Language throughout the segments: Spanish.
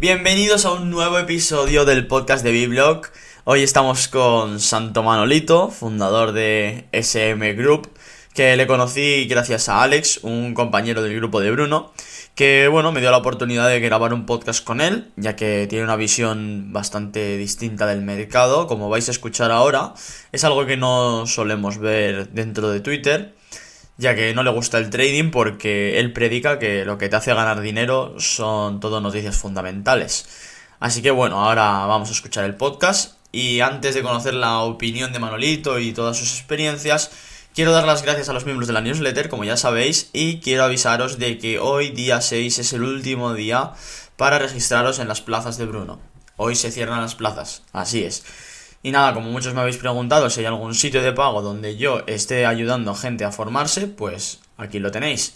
Bienvenidos a un nuevo episodio del podcast de Biblog. Hoy estamos con Santo Manolito, fundador de SM Group, que le conocí gracias a Alex, un compañero del grupo de Bruno, que bueno, me dio la oportunidad de grabar un podcast con él, ya que tiene una visión bastante distinta del mercado, como vais a escuchar ahora. Es algo que no solemos ver dentro de Twitter ya que no le gusta el trading porque él predica que lo que te hace ganar dinero son todo noticias fundamentales. Así que bueno, ahora vamos a escuchar el podcast y antes de conocer la opinión de Manolito y todas sus experiencias, quiero dar las gracias a los miembros de la newsletter, como ya sabéis, y quiero avisaros de que hoy día 6 es el último día para registraros en las plazas de Bruno. Hoy se cierran las plazas, así es. Y nada, como muchos me habéis preguntado si hay algún sitio de pago donde yo esté ayudando a gente a formarse, pues aquí lo tenéis.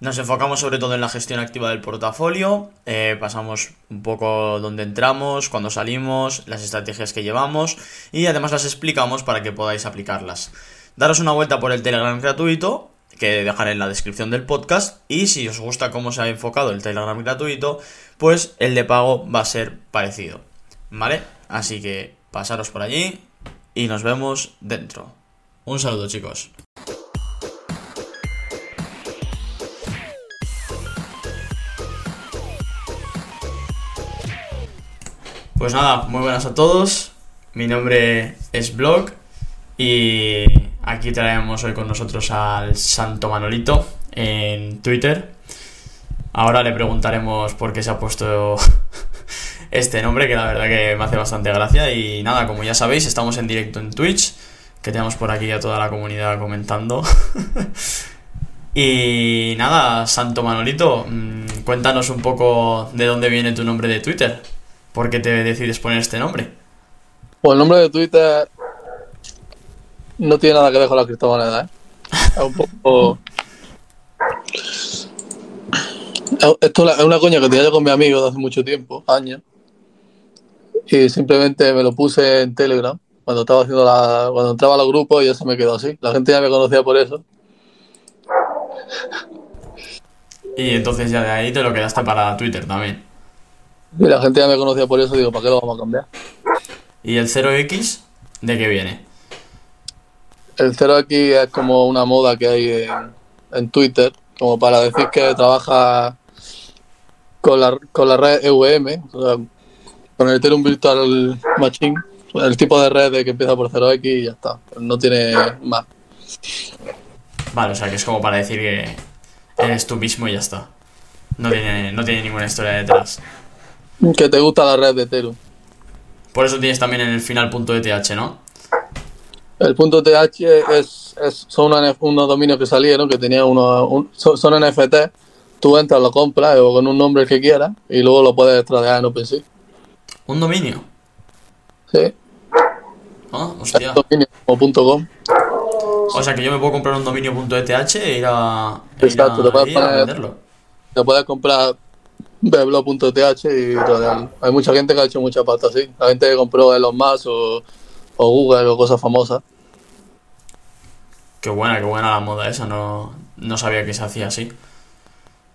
Nos enfocamos sobre todo en la gestión activa del portafolio, eh, pasamos un poco dónde entramos, cuándo salimos, las estrategias que llevamos y además las explicamos para que podáis aplicarlas. Daros una vuelta por el Telegram gratuito, que dejaré en la descripción del podcast, y si os gusta cómo se ha enfocado el Telegram gratuito, pues el de pago va a ser parecido. ¿Vale? Así que pasaros por allí y nos vemos dentro. Un saludo chicos. Pues nada, muy buenas a todos. Mi nombre es Blog y aquí traemos hoy con nosotros al Santo Manolito en Twitter. Ahora le preguntaremos por qué se ha puesto este nombre, que la verdad que me hace bastante gracia. Y nada, como ya sabéis, estamos en directo en Twitch, que tenemos por aquí a toda la comunidad comentando. y nada, Santo Manolito, mm, cuéntanos un poco de dónde viene tu nombre de Twitter. ¿Por qué te decides poner este nombre? Pues el nombre de Twitter no tiene nada que ver con la criptomoneda, ¿eh? Es un poco... Esto es una coña que tenía yo con mi amigo de hace mucho tiempo, años y simplemente me lo puse en Telegram cuando estaba haciendo la, cuando entraba a los grupos y ya se me quedó así. La gente ya me conocía por eso. Y entonces ya de ahí te lo quedaste para Twitter también. Y la gente ya me conocía por eso, digo, ¿para qué lo vamos a cambiar? ¿Y el 0X de qué viene? El 0X es como una moda que hay en, en Twitter, como para decir que trabaja con la, con la red EVM, o sea, con el Ethereum Virtual Machine, el tipo de red que empieza por 0x y ya está. No tiene más. Vale, o sea que es como para decir que eres tú mismo y ya está. No tiene, no tiene ninguna historia detrás. Que te gusta la red de Ethereum. Por eso tienes también en el final punto .eth, ¿no? El punto .th es, es, son unos, dominios que salieron que tenían unos... son, son, NFT. Tú entras, lo compras o con un nombre que quieras y luego lo puedes tradear en OpenSea. ¿Un dominio? Sí. Ah, hostia. Dominio punto .com. O sea que yo me puedo comprar un dominio .eth e ir a, e Exacto, ir a, te puedes, poner, a venderlo. Te puedes comprar blog.th y Hay mucha gente que ha hecho mucha pasta así. La gente que compró Elon Musk o, o Google o cosas famosas. Qué buena, qué buena la moda esa. No, no sabía que se hacía así.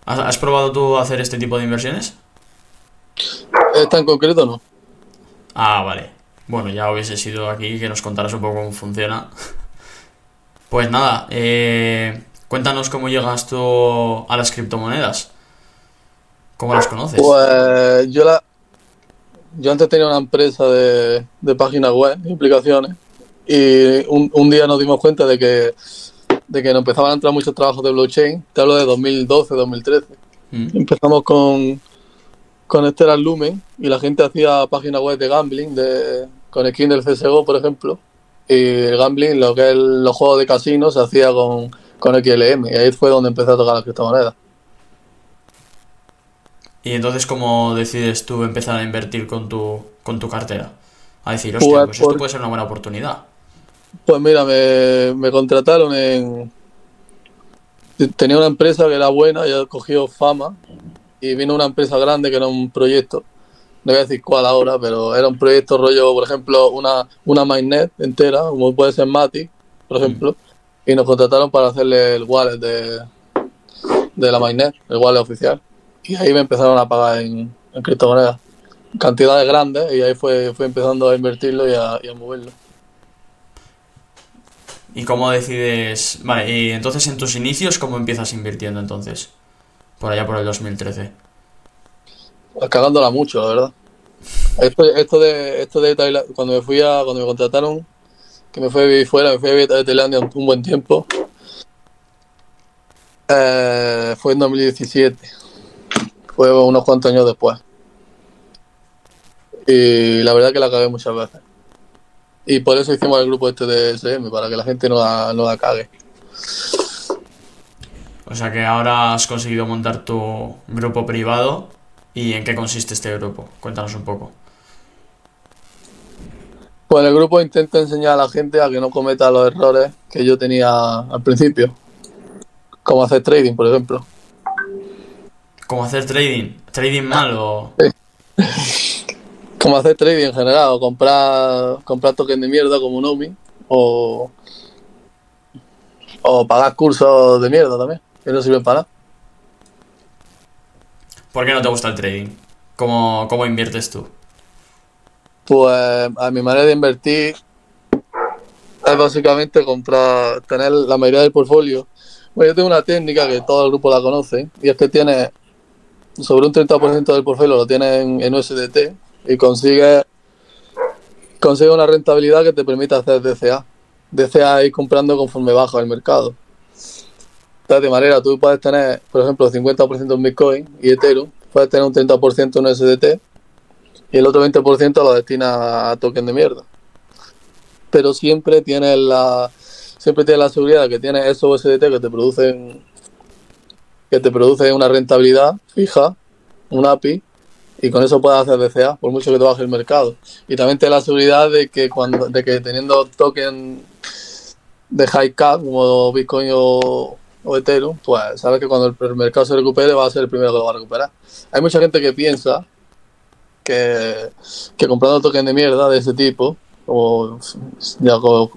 ¿Has, ¿Has probado tú hacer este tipo de inversiones? ¿Está en concreto no? Ah, vale. Bueno, ya hubiese sido aquí que nos contaras un poco cómo funciona. Pues nada, eh, cuéntanos cómo llegas tú a las criptomonedas. ¿Cómo las conoces? Pues yo la, yo antes tenía una empresa de, de páginas web, implicaciones, y un, un, día nos dimos cuenta de que, de que nos empezaban a entrar muchos trabajos de blockchain. Te hablo de 2012, 2013. Mm. Empezamos con, con este era Lumen y la gente hacía páginas web de gambling de, con skin del CSGO, por ejemplo. Y el gambling, lo que es los juegos de casino, se hacía con, con XLM. Y ahí fue donde empecé a tocar la criptomoneda. ¿Y entonces cómo decides tú empezar a invertir con tu, con tu cartera? A decir, hostia, pues, pues esto puede ser una buena oportunidad. Pues mira, me, me contrataron en... Tenía una empresa que era buena, ya cogió fama y vino una empresa grande que era un proyecto, no voy a decir cuál ahora, pero era un proyecto rollo, por ejemplo, una, una mainnet entera, como puede ser Mati, por ejemplo, y nos contrataron para hacerle el wallet de, de la mainnet, el wallet oficial. Y ahí me empezaron a pagar en, en criptomonedas. cantidades grandes y ahí fue, fue empezando a invertirlo y a, y a moverlo. ¿Y cómo decides? Vale, y entonces en tus inicios, ¿cómo empiezas invirtiendo entonces? Por allá por el 2013. Pues cagándola mucho, la verdad. Esto, esto de, esto de Tailandia, cuando me fui a, cuando me contrataron, que me fui a vivir fuera, me fui a vivir a Tailandia un, buen tiempo. Eh, fue en 2017. Fue unos cuantos años después. Y la verdad que la cagué muchas veces. Y por eso hicimos el grupo este de SM, para que la gente no la, no la cague. O sea que ahora has conseguido montar tu grupo privado. ¿Y en qué consiste este grupo? Cuéntanos un poco. Pues el grupo intenta enseñar a la gente a que no cometa los errores que yo tenía al principio. Como hacer trading, por ejemplo. ¿Cómo hacer trading? ¿Trading mal o...? Como hacer trading en general, o comprar, comprar tokens de mierda como Nomi, o, o pagar cursos de mierda también, que no sirven para nada. ¿Por qué no te gusta el trading? ¿Cómo, cómo inviertes tú? Pues a mi manera de invertir es básicamente comprar, tener la mayoría del portfolio. Bueno, yo tengo una técnica que todo el grupo la conoce, y es que tiene sobre un 30% del portfolio lo tienes en, en USDT y consigue consigue una rentabilidad que te permite hacer DCA. DCA es ir comprando conforme baja el mercado. De manera, tú puedes tener, por ejemplo, 50% en Bitcoin y Ethereum, puedes tener un 30% en USDT y el otro 20% lo destinas a token de mierda. Pero siempre tienes la siempre tienes la seguridad de que tienes esos USDT que te producen que te produce una rentabilidad fija, un API, y con eso puedes hacer DCA, por mucho que te baje el mercado. Y también da la seguridad de que cuando, de que teniendo token de high cap como Bitcoin o, o Ethereum, pues sabes que cuando el, mercado se recupere va a ser el primero que lo va a recuperar. Hay mucha gente que piensa que, que comprando token de mierda de ese tipo, o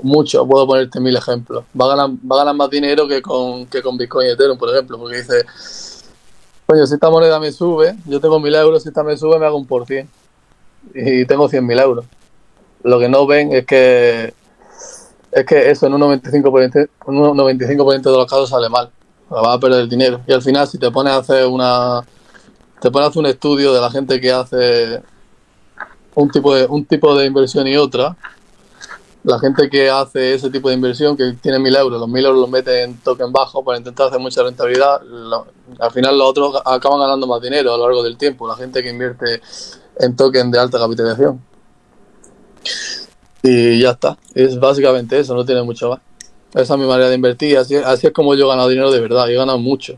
mucho, puedo ponerte mil ejemplos, va a ganar, va a ganar más dinero que con, que con Bitcoin y Ethereum, por ejemplo, porque dice, coño, si esta moneda me sube, yo tengo mil euros, si esta me sube me hago un por cien y tengo cien mil euros. Lo que no ven es que es que eso en un 95%, un 95 de los casos sale mal, vas a perder el dinero. Y al final si te pones a hacer una te pones a hacer un estudio de la gente que hace un tipo de un tipo de inversión y otra, la gente que hace ese tipo de inversión, que tiene mil euros, los mil euros los mete en token bajo para intentar hacer mucha rentabilidad, al final los otros acaban ganando más dinero a lo largo del tiempo, la gente que invierte en token de alta capitalización. Y ya está, es básicamente eso, no tiene mucho más. Esa es mi manera de invertir, así, así es como yo he ganado dinero de verdad, y he ganado mucho.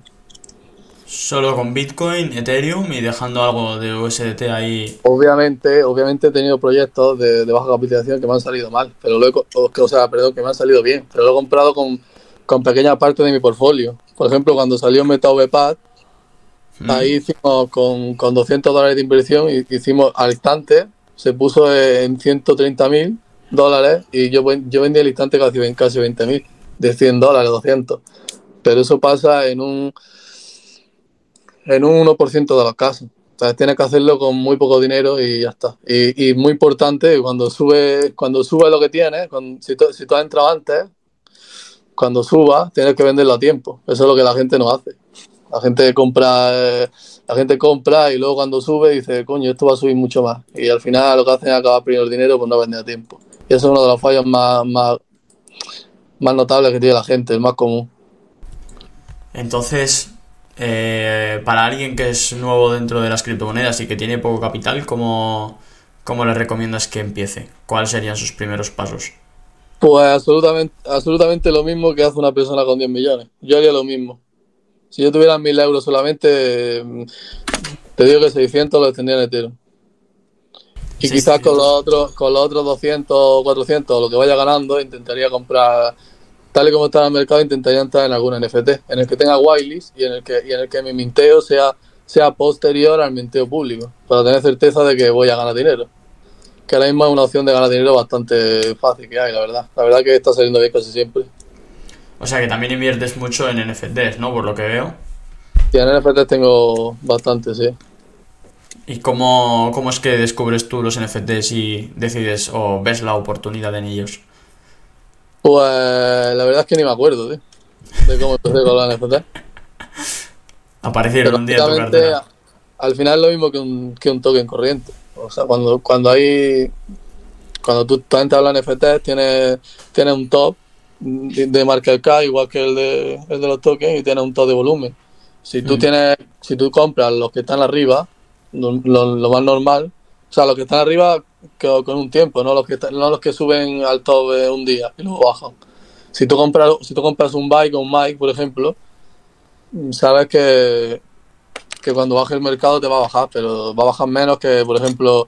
Solo con Bitcoin, Ethereum y dejando algo de USDT ahí. Obviamente, obviamente he tenido proyectos de, de baja capitalización que me han salido mal, pero lo he, co- o, que- o sea, perdón, que me han salido bien, pero lo he comprado con, con pequeña parte de mi portfolio. Por ejemplo, cuando salió MetaVPAD, Mm. ahí hicimos con, con 200 dólares de inversión, hicimos al instante, se puso en 130 mil dólares y yo, yo vendí al instante casi, casi 20 mil, de 100 dólares, 200. Pero eso pasa en un, en un 1% de los casos. O sea, tienes que hacerlo con muy poco dinero y ya está. Y, y muy importante, cuando sube, cuando sube lo que tienes, si, tú, si tú has entrado antes, cuando suba, tienes que venderlo a tiempo. Eso es lo que la gente no hace. La gente compra, la gente compra y luego cuando sube dice, coño, esto va a subir mucho más. Y al final lo que hacen es acabar perdiendo el dinero por no vender a tiempo. Y eso es uno de los fallos más, más, más notables que tiene la gente, el más común. Entonces, eh, para alguien que es nuevo dentro de las criptomonedas y que tiene poco capital, ¿cómo, cómo le recomiendas que empiece? ¿Cuáles serían sus primeros pasos? Pues absolutamente, absolutamente lo mismo que hace una persona con 10 millones. Yo haría lo mismo. Si yo tuviera 1000 euros solamente, mm, te digo que 600 los tendría en Ethereum. Y quizás con los otros, con los otros 200 o 400, lo que vaya ganando, intentaría comprar, tal y como está en el mercado, intentaría entrar en algún NFT, en el que tenga whitelist y en el que, y en el que mi minteo sea, sea posterior al minteo público, para tener certeza de que voy a ganar dinero. Que ahora mismo es una opción de ganar dinero bastante fácil que hay, la verdad. La verdad que está saliendo bien casi siempre. O sea que también inviertes mucho en NFTs, ¿no? Por lo que veo. Y en NFTs tengo bastante, sí. ¿Y cómo, cómo es que descubres tú los NFTs y decides o ves la oportunidad en ellos? Pues la verdad es que ni me acuerdo, tío, de cómo empecé con los NFT. Aparecieron Pero un día en tu cartera. al final es lo mismo que un, que un token corriente. O sea, cuando, cuando hay. Cuando tú, entras a los NFT, tienes, tienes un top de, de market cap, igual que el de, el de los tokens, y tienes un top de volumen. Si tú Mm. tienes, si tú compras los que están arriba, lo, lo- más normal, o sea, los que están arriba con un tiempo, no los que no los que suben al top un día y luego bajan. Si tú compras, si tú compras un bike o un mic, por ejemplo, sabes que, que cuando baje el mercado te va a bajar, pero va a bajar menos que, por ejemplo,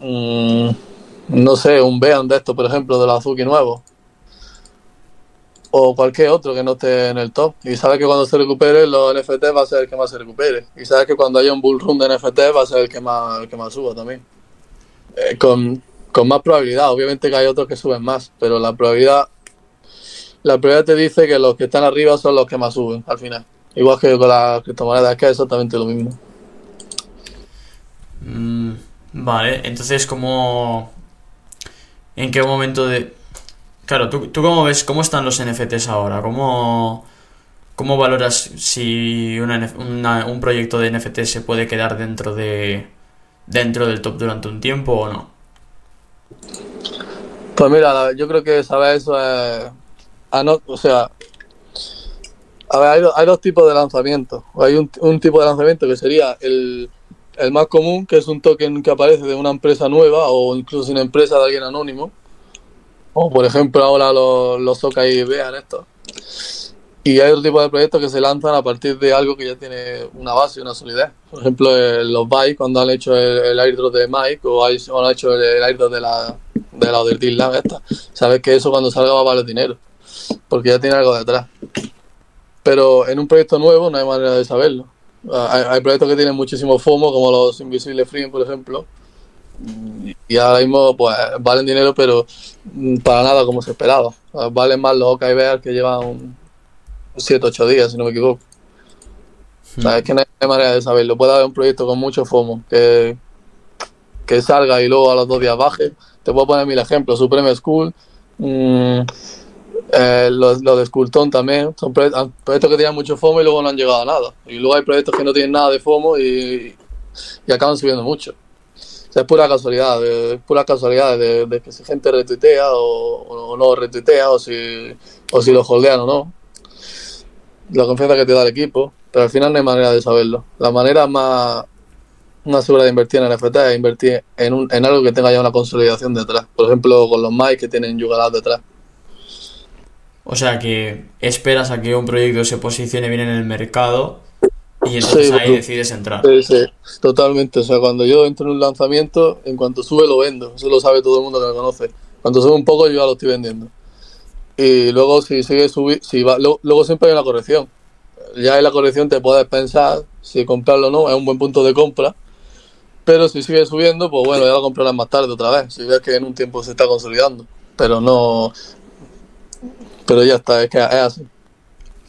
mm, no sé, un Bean de estos, por ejemplo, de los Azuki nuevos. O cualquier otro que no esté en el top. Y sabes que cuando se recupere, los NFT va a ser el que más se recupere. Y sabes que cuando haya un bull run de NFT va a ser el que más, el que más suba también. Eh, con, con más probabilidad. Obviamente que hay otros que suben más, pero la probabilidad la probabilidad te dice que los que están arriba son los que más suben al final. Igual que con las criptomonedas, que es exactamente lo mismo. Mm, vale, entonces, ¿cómo. ¿En qué momento de.? Claro, ¿tú, tú cómo ves cómo están los NFTs ahora? ¿Cómo, cómo valoras si una un proyecto de NFT se puede quedar dentro de dentro del top durante un tiempo o no? Pues mira, yo creo que saber eso es... no, o sea, a ver, hay dos tipos de lanzamientos. Hay un, un tipo de lanzamiento que sería el, el más común, que es un token que aparece de una empresa nueva o incluso una empresa de alguien anónimo. O por ejemplo ahora los, los Soca y vean esto. Y hay otro tipo de proyectos que se lanzan a partir de algo que ya tiene una base, una solidez. Por ejemplo, eh, los Byte, cuando han hecho el, el airdrop de Mike o, han hecho el, el airdrop de la de la Deal Lab esta, sabes que eso cuando salga va a valer dinero, porque ya tiene algo detrás. Pero en un proyecto nuevo no hay manera de saberlo. Ah, Hay, hay proyectos que tienen muchísimo FOMO, como los Invisible Free, por ejemplo, y ahora mismo pues valen dinero, pero mm, para nada como se esperaba. Valen más los OK Bear que llevan 7 8 días, si no me equivoco. O sea, es que no hay manera de saberlo. Puede haber un proyecto con mucho FOMO que, que salga y luego a los dos días baje. Te puedo poner mil ejemplos. Supreme School, mm, eh, los, los de Skullton también. Son proye- proyectos que tienen mucho FOMO y luego no han llegado a nada. Y luego hay proyectos que no tienen nada de FOMO y, y acaban subiendo mucho. Es pura casualidad, de, pura casualidad de, que si gente retuitea o, no retuitea o si, o si lo holdean o no. La confianza que te da el equipo, pero al final no hay manera de saberlo. La manera más, más segura de invertir en NFT es invertir en, un, en algo que tenga ya una consolidación detrás. Por ejemplo, con los mics que tienen Yugalat detrás. O sea que esperas a que un proyecto se posicione bien en el mercado y entonces Sí, ahí decides entrar. Sí, sí, totalmente. O sea, cuando yo entro en un lanzamiento, en cuanto sube lo vendo. Eso lo sabe todo el mundo que me conoce. Cuando sube un poco, yo ya lo estoy vendiendo. Y luego, si sigue subir, si va, luego, luego siempre hay una corrección. Ya en la corrección te puedes pensar si comprarlo o no, es un buen punto de compra. Pero si sigue subiendo, pues bueno, ya lo comprarás más tarde otra vez. Si ves que en un tiempo se está consolidando. Pero no. Pero ya está, es que es así.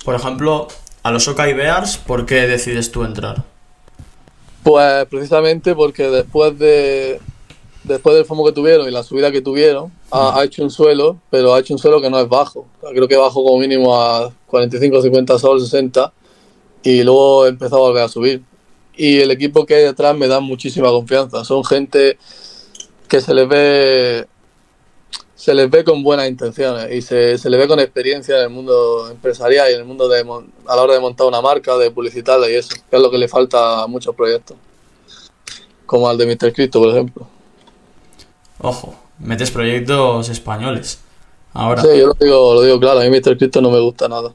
Por ejemplo, a los Okai Bears, ¿por qué decides tú entrar? Pues precisamente porque después de después del FOMO que tuvieron y la subida que tuvieron, ha, ha hecho un suelo, pero ha hecho un suelo que no es bajo. Creo que bajó como mínimo a 45, 50 sol, 60 y luego empezó a volver a subir. Y el equipo que hay detrás me da muchísima confianza. Son gente que se les ve se les ve con buenas intenciones y se, se les ve con experiencia en el mundo empresarial y en el mundo de a la hora de montar una marca, de publicitarla y eso, que es lo que le falta a muchos proyectos. Como al de Mr. Crypto, por ejemplo. Ojo, metes proyectos españoles. Ahora, Sí, yo lo digo, lo digo claro, a mí Mr. Crypto no me gusta nada.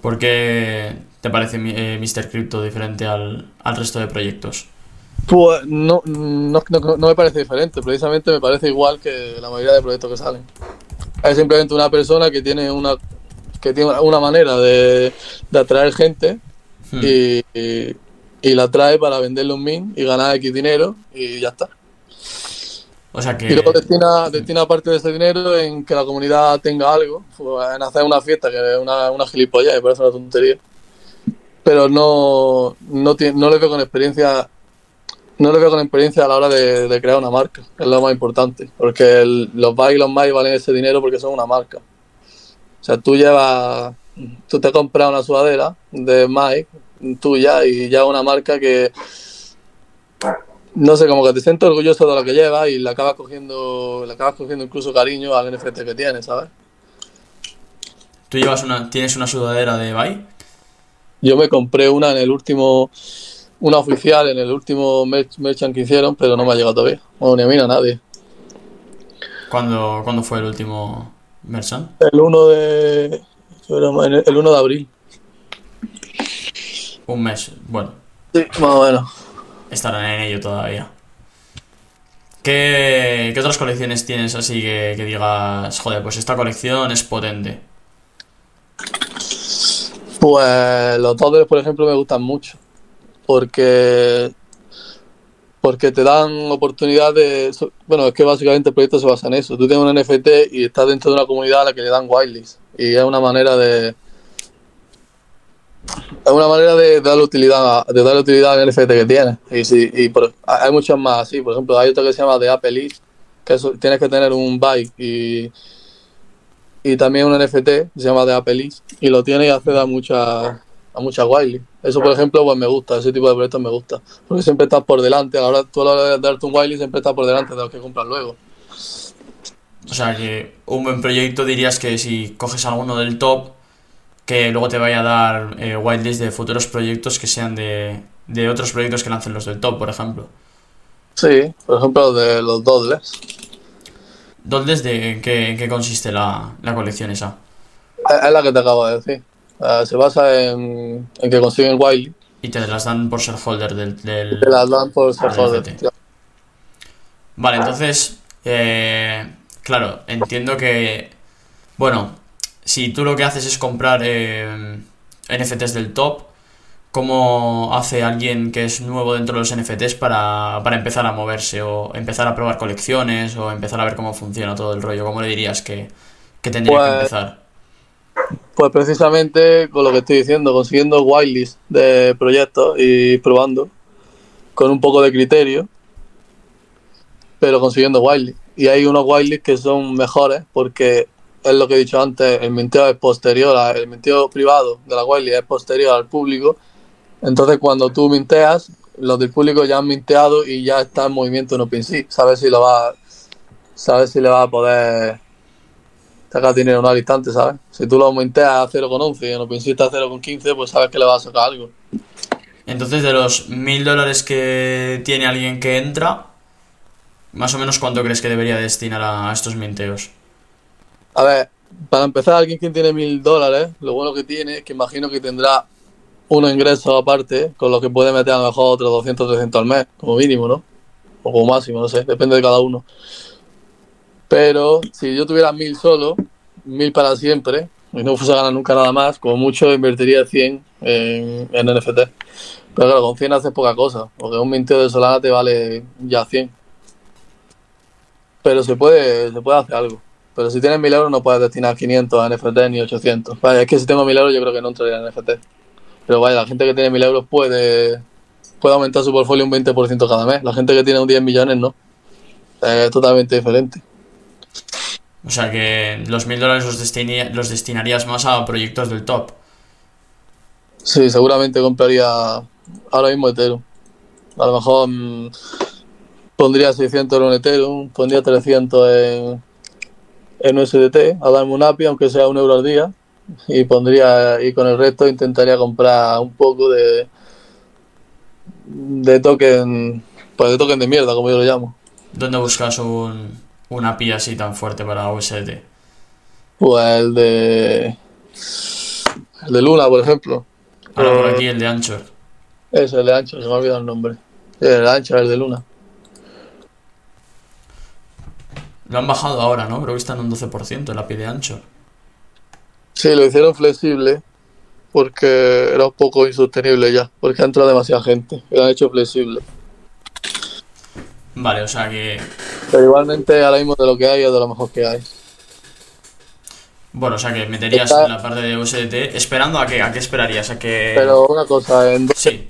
¿por qué te parece eh, Mr. Crypto diferente al, al resto de proyectos? Pues no, no, no, no me parece diferente, precisamente me parece igual que la mayoría de proyectos que salen. Es simplemente una persona que tiene una que tiene una manera de, de atraer gente Hmm. y, y, y la trae para venderle un min y ganar X dinero y ya está. O sea Y que... luego destina, destina parte de ese dinero en que la comunidad tenga algo, pues, en hacer una fiesta, que es una, una gilipollas, me parece una tontería. Pero no, no, tiene, no les veo con experiencia no le veo con experiencia a la hora de, de crear una marca, es lo más importante, porque el- los buy y los my valen ese dinero porque son una marca. O sea, tú llevas, tú te compras una sudadera de Mike tuya y ya una marca que, no sé, como que te sientes orgulloso de lo que llevas y le acabas cogiendo, le acabas cogiendo incluso cariño al NFT que tienes, ¿sabes? ¿Tú llevas una, tienes una sudadera de Bye? Yo me compré una en el último, una oficial en el último merch- merchant que hicieron, pero no me ha llegado todavía. Bueno, ni a mí ni a nadie. ¿Cuándo, ¿Cuándo fue el último Merchant? El 1 de, el 1 de abril. Un mes. Bueno, Sí, más o menos. estarán en ello todavía. ¿Qué, qué otras colecciones tienes así que, que digas, joder, pues esta colección es potente? Pues los dólares, por ejemplo, me gustan mucho. Porque porque te dan oportunidad de... Bueno, es que básicamente el proyecto se basa en eso. Tú tienes un NFT y estás dentro de una comunidad a la que le dan whitelist. Y es una manera de... Es una manera de darle utilidad, de darle utilidad al NFT que tienes. Y, si, y por- hay muchas más así. Por ejemplo, hay otra que se llama The Apple List, que eso, tienes que tener un buy y, y también un NFT se llama The Apple List. Y lo tienes y accede a muchas a muchas whitelist. Eso, por ejemplo, pues me gusta. Ese tipo de proyectos me gusta. Porque siempre estás por delante. A la hora, tú a la hora de darte un whitelist siempre estás por delante de los que compran luego. O sea que un buen proyecto dirías que si coges alguno del top, que luego te vaya a dar eh, whitelist de futuros proyectos que sean de, de otros proyectos que lancen los del top, por ejemplo. Sí, por ejemplo, de los dodlers. ¿Dónde es de en qué, en qué consiste la, la colección esa? Es es la que te acabo de decir. Eh, se basa en, en que consiguen whitelist Y te las dan por ser holder del... del- te las dan por ser holder. Vale, entonces, eh, claro, entiendo que, bueno, si tú lo que haces es comprar eh, NFTs del top, ¿cómo hace alguien que es nuevo dentro de los NFTs para, para empezar a moverse o empezar a probar colecciones o empezar a ver cómo funciona todo el rollo? ¿Cómo le dirías que, que tendría que Pues- empezar? Pues precisamente con lo que estoy diciendo, consiguiendo whitelist de proyectos y probando con un poco de criterio, pero consiguiendo whitelist. Y hay unos whitelist que son mejores porque es lo que he dicho antes, el minteo es posterior, a- el minteo privado de la whitelist es posterior al público. Entonces cuando tú minteas, los del público ya han minteado y ya está en movimiento en OpenSea. Sabes si lo va, sabes si le va a poder sacar dinero no al instante, ¿sabes? Si tú lo minteas a 0,11 y en OpenSea está a 0,15, pues sabes que le vas a sacar algo. Entonces, de los mil dólares que tiene alguien que entra, más o menos cuánto crees que debería destinar a estos minteos? A ver, para empezar, alguien que tiene mil dólares, lo bueno que tiene es que imagino que tendrá unos ingresos aparte, con los que puede meter a lo mejor otros 200, 300 al mes, como mínimo, ¿no? O como máximo, no sé, depende de cada uno. Pero si yo tuviera mil solo, mil para siempre, y no fuese a ganar nunca nada más, como mucho invertiría 100 en, en NFT. Pero claro, con 100 haces poca cosa, porque un minteo de Solana te vale ya 100. Pero se puede, se puede hacer algo. Pero si tienes 1000 euros no puedes destinar 500 a NFT ni 800. Vaya, es que si tengo 1000 euros yo creo que no entraría en NFT. Pero vaya, la gente que tiene 1000 euros puede, puede aumentar su portfolio un 20% cada mes. La gente que tiene un 10 millones no. Es totalmente diferente. O sea que los mil dólares los, destini- los destinarías más a proyectos del top. Sí, seguramente compraría ahora mismo Ethereum. A lo mejor mm, pondría 600 en Ethereum, pondría 300 en, en USDT a darme un API, aunque sea un euro al día. Y pondría, y con el resto intentaría comprar un poco de de token, pues de token de mierda, como yo lo llamo. ¿Dónde buscas un, un API así tan fuerte para USDT? Pues el de el de Luna, por ejemplo. Ahora por aquí el de Anchor. Ese, el de Ancho, se me ha olvidado el nombre. El de Ancho, el de Luna. Lo han bajado ahora, ¿no? Creo que están en un 12% el API de Anchor. Sí, lo hicieron flexible porque era un poco insostenible ya, porque ha entrado demasiada gente lo han hecho flexible. Vale, o sea que... Pero igualmente ahora mismo de lo que hay es de lo mejor que hay. Bueno, o sea que meterías Está- en la parte de USDT esperando a qué, a qué esperarías, a que... Pero una cosa, en 12 Sí,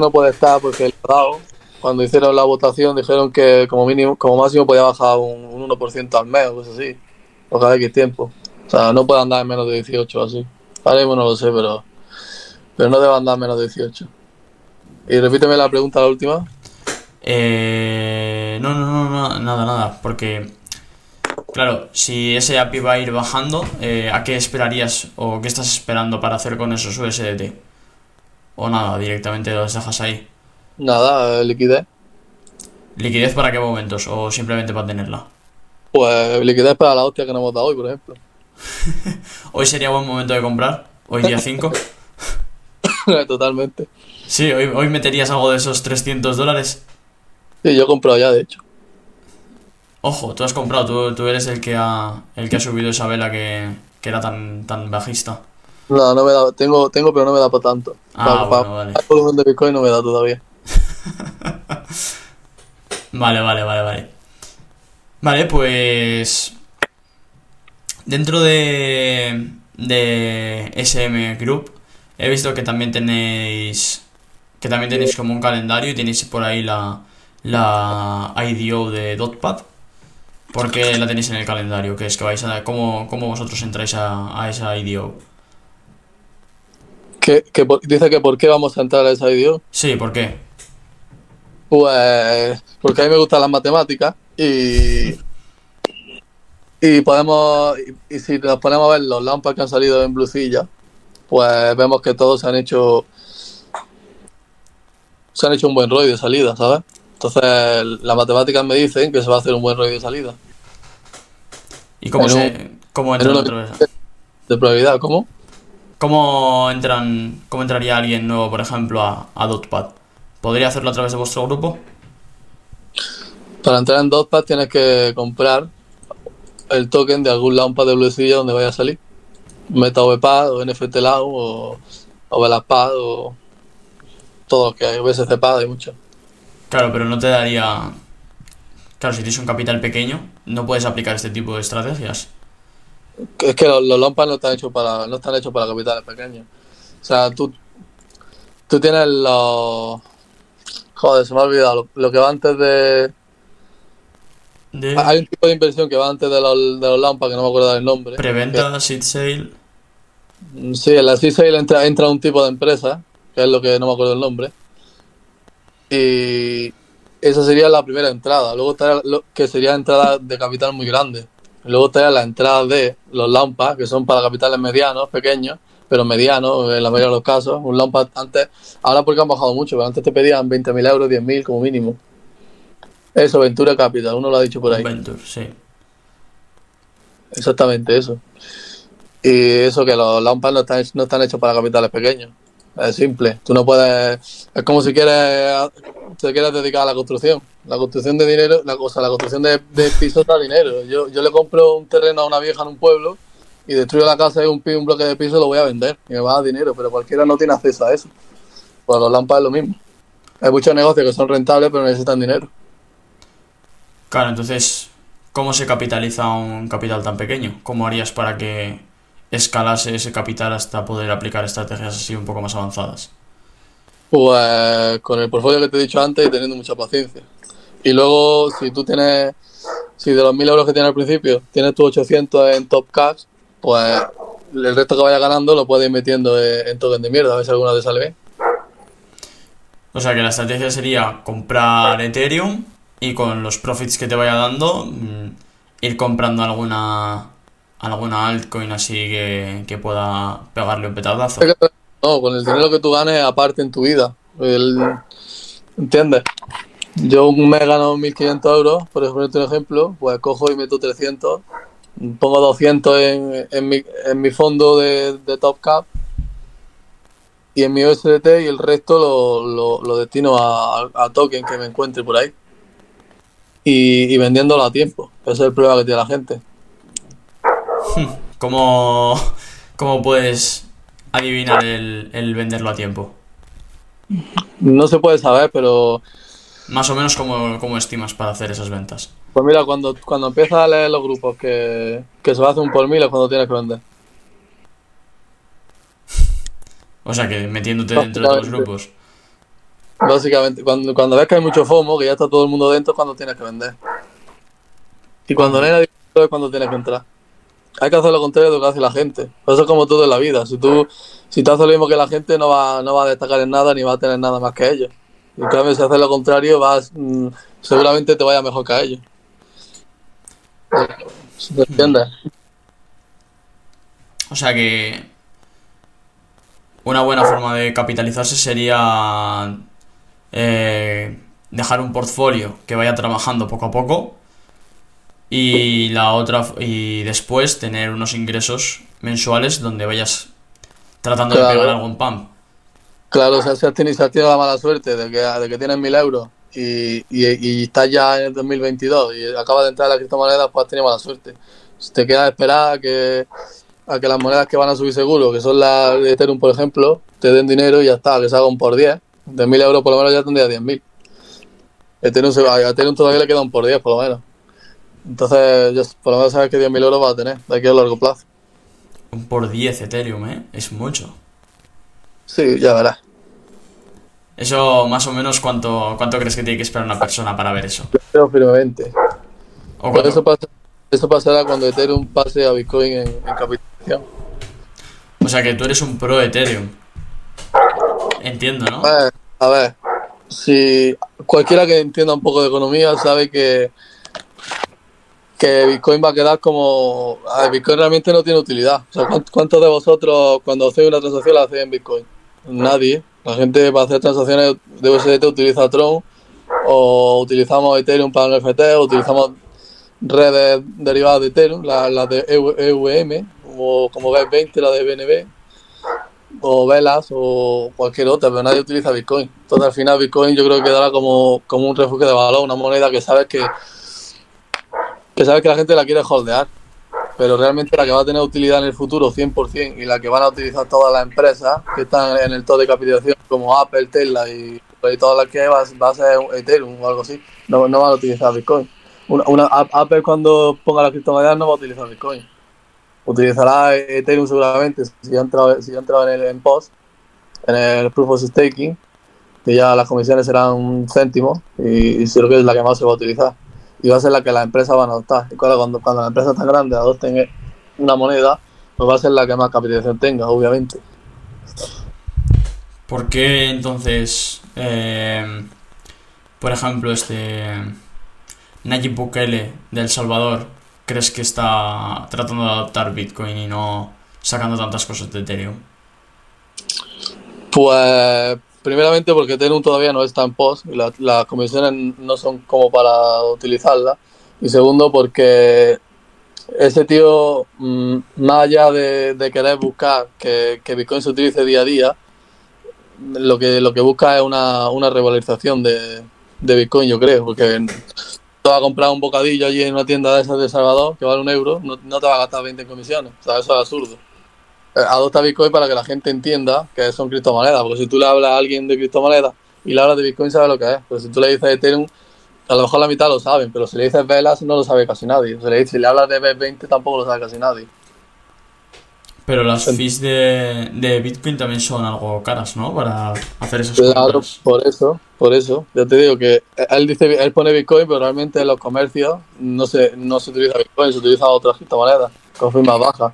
no puede estar porque el dado cuando hicieron la votación dijeron que como mínimo, como máximo podía bajar un, un 1% al mes o cosas así, o cada X tiempo. O sea, no puede andar en menos de 18 o así. Ahora mismo no lo sé, pero, pero no debe andar menos de 18. Y repíteme la pregunta, la última. Eh, no, no, no, no, nada, nada, porque claro, si ese API va a ir bajando, eh, ¿a qué esperarías o qué estás esperando para hacer con esos USDT? O nada, directamente los dejas ahí. Nada, liquidez. ¿Liquidez para qué momentos? ¿O simplemente para tenerla? Pues liquidez para la hostia que nos hemos dado hoy, por ejemplo. ¿Hoy sería buen momento de comprar? ¿Hoy día 5? Totalmente. Sí, hoy, hoy meterías algo de esos 300 dólares. Sí, yo he comprado ya, de hecho. Ojo, tú has comprado, tú, tú eres el que ha, el que ha subido esa vela que, que era tan, tan bajista. No, no me da, tengo, tengo, pero no me da para tanto. Ah, para, bueno, vale. el volumen de Bitcoin no me da todavía. Vale, vale, vale, vale. Vale, pues. Dentro de. de SM Group, he visto que también tenéis. que también tenéis como un calendario y tenéis por ahí la. La IDO de Dotpad. ¿Por qué la tenéis en el calendario? Que es que vais a. ¿Cómo, cómo vosotros entráis a, a esa IDO? Que, que por- dice que por qué vamos a entrar a esa IDO. Sí, ¿por qué? Pues porque a mí me gustan las matemáticas y, y podemos, y, y si nos ponemos a ver los lampas que han salido en Bluecilla, pues vemos que todos se han hecho se han hecho un buen ROI de salida, ¿sabes? Entonces las matemáticas me dicen que se va a hacer un buen ROI de salida. ¿Y cómo En se. cómo En entran uno otra vez? de probabilidad, ¿cómo? ¿Cómo entran, cómo entraría alguien nuevo, por ejemplo, a, a Dotpad? ¿Podría hacerlo a través de vuestro grupo? Para entrar en Dotpad tienes que comprar el token de algún lámpara de Bluecilla donde vaya a salir. MetaVPad o NFT Lao o, o Velaspad o todos los que hay, BSCPad hay muchos. Claro, pero no te daría. Claro, si tienes un capital pequeño, no puedes aplicar este tipo de estrategias. Es que los, los lampas no están hechos para no están hechos para capitales pequeños. O sea, tú tú tienes los joder, se me ha olvidado lo, lo que va antes de De hay un tipo de inversión que va antes de los, de los lampas que no me acuerdo del nombre. preventa, seed sale. Que- sí, en la C-Sale entra, entra un tipo de empresa, que es lo que no me acuerdo el nombre. Y esa sería la primera entrada. Luego estaría lo que sería entrada de capital muy grande. Luego estaría la entrada de los lampas, que son para capitales medianos, pequeños, pero medianos en la mayoría de los casos. Un lampa antes, ahora porque han bajado mucho, pero antes te pedían 20.000 euros, 10.000 como mínimo. Eso, Ventura Capital, uno lo ha dicho por ahí. Venture, sí. Exactamente eso. Y eso que los lampas no están, no están hechos para capitales pequeños. Es simple. Tú no puedes. Es como si quieres te quieres dedicar a la construcción. La construcción de dinero, la cosa, la construcción de, de pisos da dinero. Yo, yo le compro un terreno a una vieja en un pueblo y destruyo la casa y un, un bloque de piso lo voy a vender y me va a dar dinero, pero cualquiera no tiene acceso a eso. Pues los lampas es lo mismo. Hay muchos negocios que son rentables pero necesitan dinero. Claro, entonces, ¿cómo se capitaliza un capital tan pequeño? ¿Cómo harías para que escalase ese capital hasta poder aplicar estrategias así un poco más avanzadas? Pues con el portfolio que te he dicho antes y teniendo mucha paciencia. Y luego, si tú tienes, si de los 1000 euros que tienes al principio, tienes tus 800 en top cash, pues el resto que vaya ganando lo puedes ir metiendo en, en token de mierda, a ver si alguna te sale bien. O sea que la estrategia sería comprar Ethereum y con los profits que te vaya dando mm, ir comprando alguna alguna altcoin así que, que pueda pegarle un petardazo. No, con el dinero que tú ganes aparte en tu vida. El- ¿Entiendes? Yo un mes gano 1.500 euros, por ejemplo, un ejemplo, pues cojo y meto 300, pongo 200 en, en, mi, en mi fondo de, de Top Cap y en mi USDT y el resto lo, lo, destino a, a token que me encuentre por ahí. Y vendiéndolo a tiempo. Ese es el problema que tiene la gente. ¿Cómo, cómo puedes adivinar el, el venderlo a tiempo? No se puede saber, pero Más o menos cómo, cómo estimas para hacer esas ventas. Pues mira, cuando, cuando empiezas a leer los grupos que, que se hacen un por mil es cuando tienes que vender. O sea que metiéndote dentro de los grupos. Básicamente, cuando, cuando ves que hay mucho FOMO, que ya está todo el mundo dentro, es cuando tienes que vender. Y cuando no hay nadie es cuando tienes que entrar. Hay que hacer lo contrario de lo que hace la gente. Eso es como todo en la vida. Si tú, si tú haces lo mismo que la gente, no va, no va a destacar en nada ni va a tener nada más que ellos. Y en cambio, si haces lo contrario, vas, mm, seguramente te vaya mejor que a ellos. ¿Me entiendes? O sea que una buena forma de capitalizarse sería eh, dejar un portfolio que vaya trabajando poco a poco y la otra y después tener unos ingresos mensuales donde vayas tratando de pegar algún pump. Claro, o sea, si has tenido, la mala suerte de que, de que tienes mil euros y, y, y estás ya en el 2022 y acabas de entrar en la criptomoneda, pues has tenido mala suerte. Si te queda esperar a que, a que las monedas que van a subir seguro, que son las de Ethereum, por ejemplo, te den dinero y ya está, que se hagan por 10. De mil euros por lo menos ya tendría 10.000. Ethereum, se a Ethereum todavía le queda un por 10, por lo menos. Entonces, por lo menos sabes que 10.000 euros vas a tener de aquí a largo plazo. Por 10 Ethereum, ¿eh? Es mucho. Sí, ya verás. Eso más o menos cuánto, cuánto crees que tiene que esperar una persona para ver eso. Creo firmemente. O Pero eso, pasa- eso pasará cuando Ethereum pase a Bitcoin en, en capitalización. O sea que tú eres un pro Ethereum. Entiendo, ¿no? A ver, a ver, si cualquiera que entienda un poco de economía sabe que, que Bitcoin va a quedar como... Bitcoin realmente no tiene utilidad. O sea, ¿cuánt- ¿cuántos de vosotros cuando hacéis una transacción la hacéis en Bitcoin? Nadie. La gente para hacer transacciones de USDT utiliza Tron o utilizamos Ethereum para NFT o utilizamos redes derivadas de Ethereum, las la de EVM o como B20, la de BNB o velas o cualquier otra, pero nadie utiliza Bitcoin. Entonces al final Bitcoin yo creo que quedará como, como un refugio de valor, una moneda que sabes que que sabes que la gente la quiere holdear, pero realmente la que va a tener utilidad en el futuro 100% y la que van a utilizar todas las empresas que están en el top de capitalización como Apple, Tesla y, todas las que va, a ser Ethereum o algo así, no, no van a utilizar Bitcoin. Una, una- Apple cuando ponga la criptomoneda no va a utilizar Bitcoin utilizará Ethereum seguramente si ha entrado, si ha entrado en el en post, en el proof of staking, que ya las comisiones serán un céntimo y, y creo que es la que más se va a utilizar. Y va a ser la que las empresas van a adoptar. Y claro, cuando, cuando las empresas tan grandes adopten una moneda, pues va a ser la que más capitalización tenga, obviamente. ¿Por qué entonces, eh, por ejemplo, este Nayib Bukele de El Salvador, crees que está tratando de adoptar Bitcoin y no sacando tantas cosas de Ethereum? Pues primeramente porque Ethereum todavía no está en post y la- las comisiones no son como para utilizarla. Y segundo porque ese tío, mm, más allá de, querer buscar que, Bitcoin se utilice día a día, lo que, lo que busca es una, una revalorización de, de Bitcoin, yo creo, porque tú vas a comprar un bocadillo allí en una tienda de esas de Salvador que vale un euro, no, no te va a gastar 20 en comisiones. O sea, eso es absurdo. Eh, Adopta Bitcoin para que la gente entienda que son criptomonedas, porque si tú le hablas a alguien de criptomonedas y le hablas de Bitcoin, sabe lo que es. Pero si tú le dices Ethereum, a lo mejor la mitad lo saben, pero si le dices velas, no lo sabe casi nadie. Si le, si le hablas de B20, tampoco lo sabe casi nadie. Pero las fees de, de Bitcoin también son algo caras, ¿no? Para hacer esas Claro, compras. por eso, por eso. Ya te digo que él dice, él pone Bitcoin, pero realmente en los comercios no se, no se utiliza Bitcoin, se utiliza otras criptomonedas con más bajas.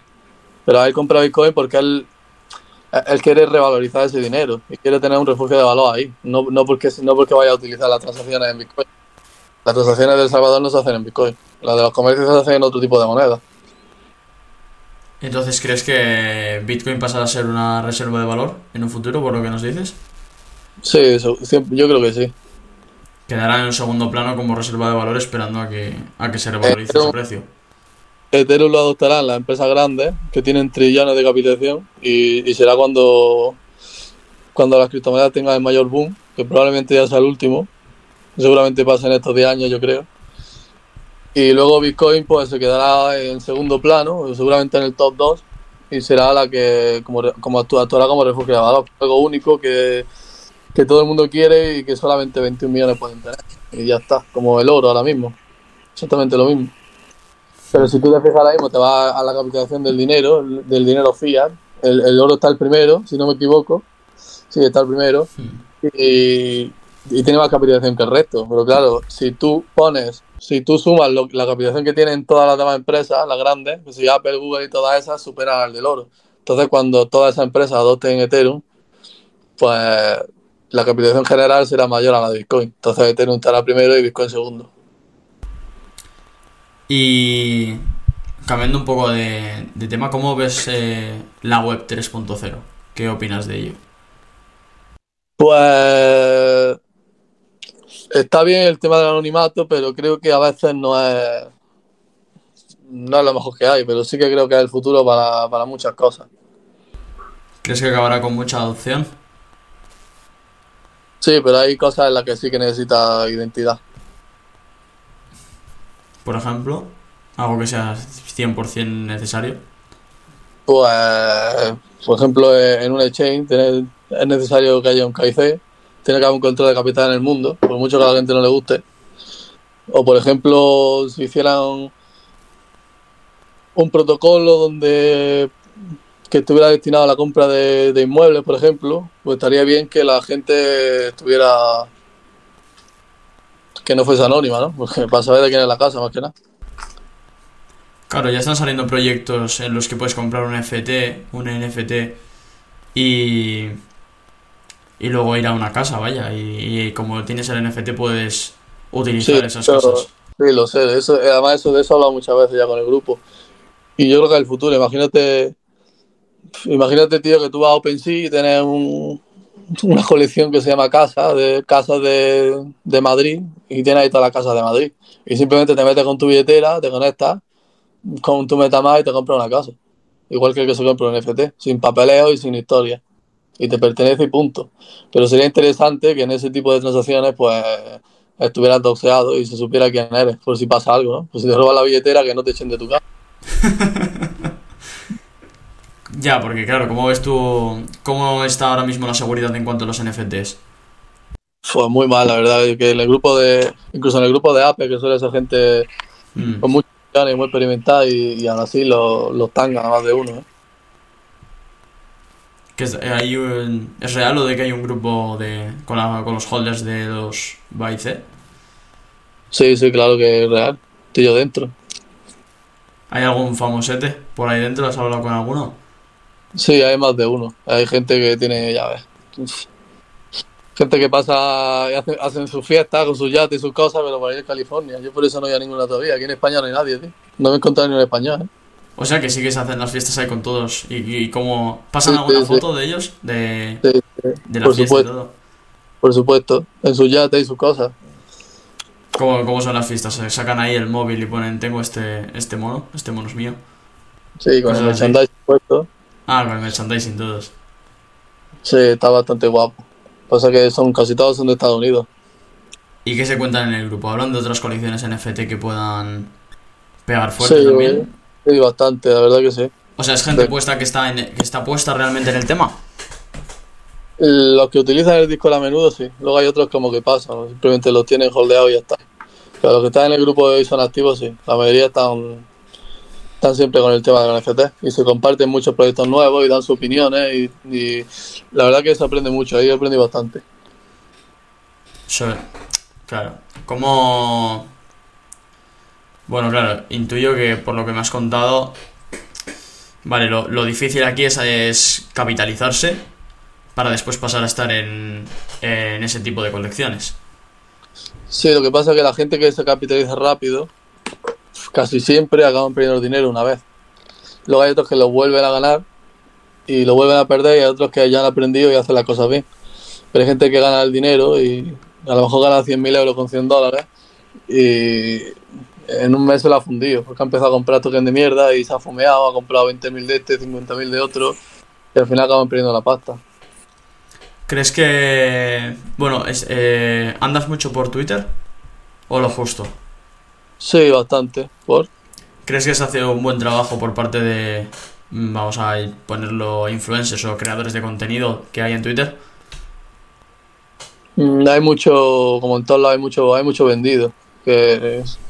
Pero él compra Bitcoin porque él, él quiere revalorizar ese dinero y quiere tener un refugio de valor ahí. No, no, porque, no porque vaya a utilizar las transacciones en Bitcoin. Las transacciones de El Salvador no se hacen en Bitcoin. Las de los comercios se hacen en otro tipo de moneda. Entonces, ¿crees que Bitcoin pasará a ser una reserva de valor en un futuro, por lo que nos dices? Sí, eso, yo creo que sí. Quedará en un segundo plano como reserva de valor esperando a que, a que se revalorice Pero- su precio. Ethereum lo adoptarán las empresas grandes que tienen trillones de capitalización y, será cuando, cuando las criptomonedas tengan el mayor boom, que probablemente ya sea el último. Seguramente pasen estos 10 años, yo creo. Y luego Bitcoin pues se quedará en segundo plano, seguramente en el top 2, y será la que como, como actuará como refugio de. Algo único que, que todo el mundo quiere y que solamente 21 millones pueden tener. Y ya está, como el oro ahora mismo. Exactamente lo mismo. Pero si tú te fijas ahora mismo, te vas a la capitalización del dinero, del dinero fiat. El, el oro está el primero, si no me equivoco. Sí, está el primero. Hmm. y, y tiene más capitalización que el resto. Pero claro, si tú pones, si tú sumas lo- la capitalización que tienen todas las demás empresas, las grandes, pues si Apple, Google y todas esas, superan al del oro. Entonces, cuando todas esas empresas adopten Ethereum, pues la capitalización general será mayor a la de Bitcoin. Entonces, Ethereum estará primero y Bitcoin segundo. Y cambiando un poco de, de tema, ¿cómo ves eh, la web 3.0? ¿Qué opinas de ello? Pues está bien el tema del anonimato, pero creo que a veces no es no es lo mejor que hay, pero sí que creo que es el futuro para, para muchas cosas. ¿Crees que acabará con mucha adopción? Sí, pero hay cosas en las que sí que necesita identidad. Por ejemplo, algo que sea 100% necesario. Pues, por ejemplo, en un exchange es necesario que haya un KIC, tiene que haber un control de capital en el mundo, por mucho que a la gente no le guste. O, por ejemplo, si hicieran un protocolo donde que estuviera destinado a la compra de inmuebles, por ejemplo, pues estaría bien que la gente estuviera que no fuese anónima, ¿no? Porque para saber de quién es la casa, más que nada. Claro, ya están saliendo proyectos en los que puedes comprar un FT, un NFT y, y luego ir a una casa, vaya. Y, y como tienes el NFT puedes utilizar Sí, esas pero- cosas. Sí, lo sé. Eso, además, eso, de eso he hablado muchas veces ya con el grupo. Y yo creo que el futuro. Imagínate, imagínate, tío, que tú vas a OpenSea y tienes un- una colección que se llama Casa, de casas de, de Madrid, y tienes ahí todas las casas de Madrid. Y simplemente te metes con tu billetera, te conectas con tu MetaMask y te compras una casa. Igual que el que se compra un NFT, sin papeleo y sin historia. Y te pertenece y punto. Pero sería interesante que en ese tipo de transacciones, pues estuvieras doxeado y se supiera quién eres, por si pasa algo, ¿no? Pues si te roban la billetera, que no te echen de tu casa. Ya, porque claro, ¿cómo ves tú cómo está ahora mismo la seguridad en cuanto a los NFTs? Fue muy mal, la verdad, que en el grupo de, incluso en el grupo de Ape, que suele ser gente Mm. con mucha y muy experimentada, y, y aún así los los tangan a más de uno, ¿eh? Que es, eh, hay un- ¿Es real lo de que hay un grupo de con, la- con los holders de los Byte? Sí, sí, claro que es real. Estoy yo dentro. ¿Hay algún famosete por ahí dentro? ¿Has hablado con alguno? Sí, hay más de uno. Hay gente que tiene llaves. Gente que pasa y hace- hacen sus fiestas con sus yates y sus cosas, pero por ahí en California. Yo por eso no voy a ninguna todavía. Aquí en España no hay nadie, tío. No me he encontrado ni un español, ¿eh? O sea que sí que se hacen las fiestas ahí con todos. ¿Y, y cómo pasan Sí, alguna sí, sí. foto de ellos? De, la por fiesta y todo. por supuesto. En sus yates y sus cosas. ¿Cómo, cómo son las fiestas? Se sacan ahí el móvil y ponen, tengo este, este mono, este mono es mío. Sí, con el Cosas merchandising puesto. Ah, el merchandising todos. Sí, está bastante guapo. Pasa que son casi todos son de Estados Unidos. ¿Y qué se cuentan en el grupo? ¿Hablan de otras colecciones NFT que puedan pegar fuerte Sí, también? sí, bastante, la verdad que sí. O sea, es gente puesta que está, en, que está puesta realmente en el tema. Los que utilizan el disco a menudo, sí. Luego hay otros como que pasan, simplemente los tienen holdeados y ya está. Pero los que están en el grupo de hoy son activos, sí. La mayoría están, están siempre con el tema de los NFT y se comparten muchos proyectos nuevos y dan sus opiniones y, y la verdad que se aprende mucho, ahí aprendí bastante. Claro. Como... Bueno, claro, intuyo que por lo que me has contado... Vale, lo, lo difícil aquí es, es capitalizarse para después pasar a estar en, en ese tipo de colecciones. Sí, lo que pasa es que la gente que se capitaliza rápido, casi siempre acaban perdiendo dinero una vez. Luego hay otros que lo vuelven a ganar y lo vuelven a perder y hay otros que ya han aprendido y hacen las cosas bien. Pero hay gente que gana el dinero y a lo mejor gana 100.000 euros con 100 dólares y en un mes se lo ha fundido porque ha empezado a comprar tokens de mierda y se ha fumeado, ha comprado 20.000 de este, 50.000 de otro y al final acaban perdiendo la pasta. ¿Crees que... Bueno, es, eh, ¿andas mucho por Twitter? ¿O lo justo? Sí, bastante. ¿Por? ¿Crees que se hace un buen trabajo por parte de, mm, vamos a ponerlo, influencers o creadores de contenido que hay en Twitter? Mm, Hay mucho, como en todos lados, hay mucho, hay mucho vendido. Que es-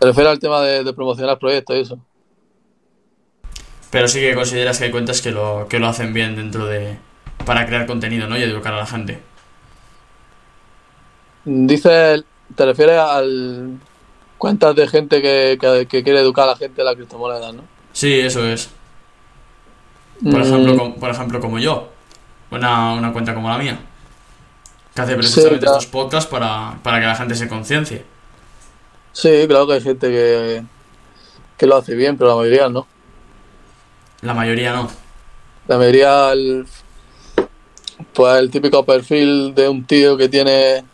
se refiere al tema de, de promocionar proyectos y eso. Pero sí que consideras que hay cuentas que lo, que lo hacen bien dentro de... para crear contenido, ¿no? Y educar a la gente. Dices, te refieres al cuentas de gente que, que- que quiere educar a la gente de la criptomoneda, ¿no? Sí, eso es. Por, Mm, ejemplo, com- por ejemplo, como yo. Una, una cuenta como la mía. Que hace precisamente claro. estos podcasts para, para que la gente se conciencie. Sí, claro que hay gente que, que lo hace bien, pero la mayoría no. La mayoría no. La mayoría, el, pues el típico perfil de un tío que tiene,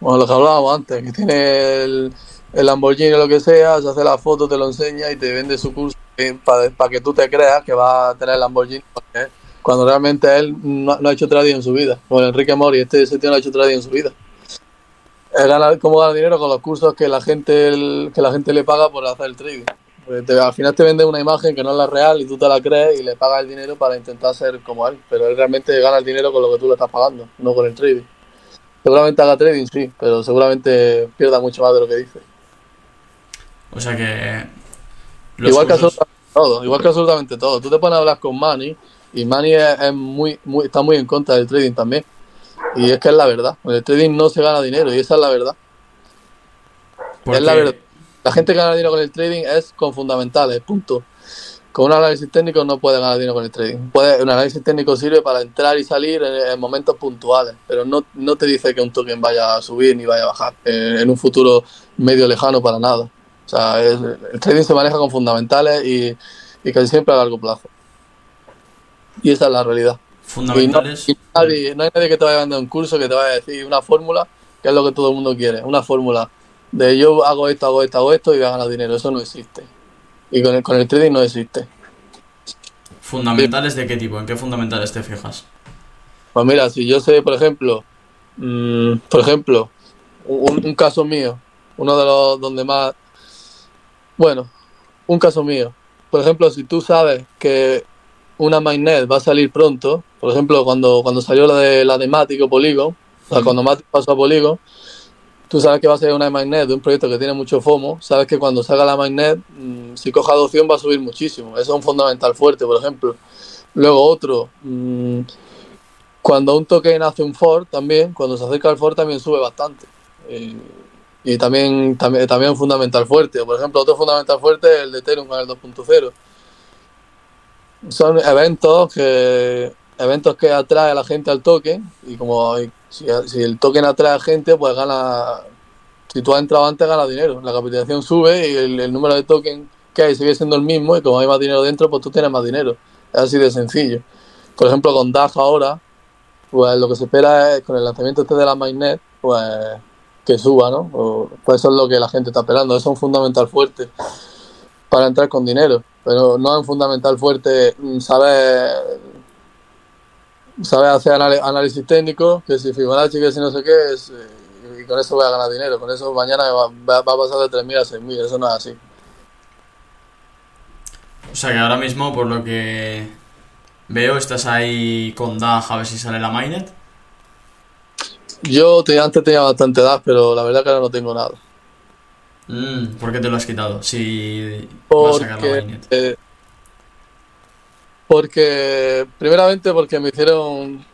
bueno, lo que hablábamos antes, que tiene el, el Lamborghini o lo que sea, se hace la foto, te lo enseña y te vende su curso para que tú te creas que va a tener el Lamborghini porque- cuando realmente él no, ha hecho trading en su vida. Bueno, Enrique Mori, este ese no ha hecho trading en su vida. Él gana, ¿Cómo gana dinero? Con los cursos que la gente el- que la gente le paga por hacer el trading. Te- al final te vende una imagen que no es la real y tú te la crees y le pagas el dinero para intentar ser como él. Pero él realmente gana el dinero con lo que tú le estás pagando, no con el trading. Seguramente haga trading, sí, pero seguramente pierda mucho más de lo que dice. O sea que. Igual que cursos- absolutamente todo, igual que absolutamente todo. Tú te pones a hablar con Manny y Manny es, es muy, muy, está muy en contra del trading también. Y es que es la verdad. Con el trading no se gana dinero y esa es la verdad. porque- Es la verdad. La gente que gana dinero con el trading es con fundamentales, punto. Con un análisis técnico no puede ganar dinero con el trading. Puede, un análisis técnico sirve para entrar y salir en, en momentos puntuales, pero no, no te dice que un token vaya a subir ni vaya a bajar eh, en un futuro medio lejano para nada. O sea, es- el trading se maneja con fundamentales y, y casi siempre a largo plazo. Y esa es la realidad. Y no, Fundamentales. y nadie- no hay nadie que te vaya a vender un curso que te vaya a decir una fórmula, que es lo que todo el mundo quiere, una fórmula de yo hago esto, hago esto, hago esto y voy a ganar dinero. Eso no existe. Y con el, con el trading no existe. ¿Fundamentales de qué tipo? ¿En qué fundamentales te fijas? Pues mira, si yo sé, por ejemplo, mm, por ejemplo, un, un caso mío, uno de los donde más, bueno, un caso mío. Por ejemplo, si tú sabes que una mainnet va a salir pronto, por ejemplo, cuando, cuando salió la de la de Matic o Polygon, o sea, cuando Matic pasó a Polygon, tú sabes que va a ser una mainnet de un proyecto que tiene mucho FOMO, sabes que cuando salga la mainnet, mm, si coja adopción va a subir muchísimo. Eso es un fundamental fuerte, por ejemplo. Luego otro, mm, cuando un token hace un for también, cuando se acerca al for también sube bastante. Eh, y también, también, también un fundamental fuerte. Por ejemplo, otro fundamental fuerte es el de Ethereum con el 2.0. Son eventos que eventos que atrae a la gente al token y como si, el token atrae a gente, pues gana. Si tú has entrado antes, gana dinero. La capitalización sube y el, el número de token que hay sigue siendo el mismo y como hay más dinero dentro, pues tú tienes más dinero. Es así de sencillo. Por ejemplo, con DAG ahora, pues lo que se espera es con el lanzamiento este de la mainnet, pues que suba, ¿no? O- pues eso es lo que la gente está esperando. Eso es un fundamental fuerte para entrar con dinero. Pero no es un fundamental fuerte mm, saber saber hacer análisis técnico, que si Fibonacci, que si no sé qué, eh, y con eso voy a ganar dinero. Con eso mañana va, va- va a pasar de 3.000 a 6.000. Eso no es así. O sea que ahora mismo, por lo que veo, estás ahí con DAG a ver si sale la mainnet. Yo te- antes tenía bastante edad, pero la verdad que ahora no tengo nada. Mm, ¿Por qué te lo has quitado? Si vas a sacar la Porque, eh, porque, primeramente porque me hicieron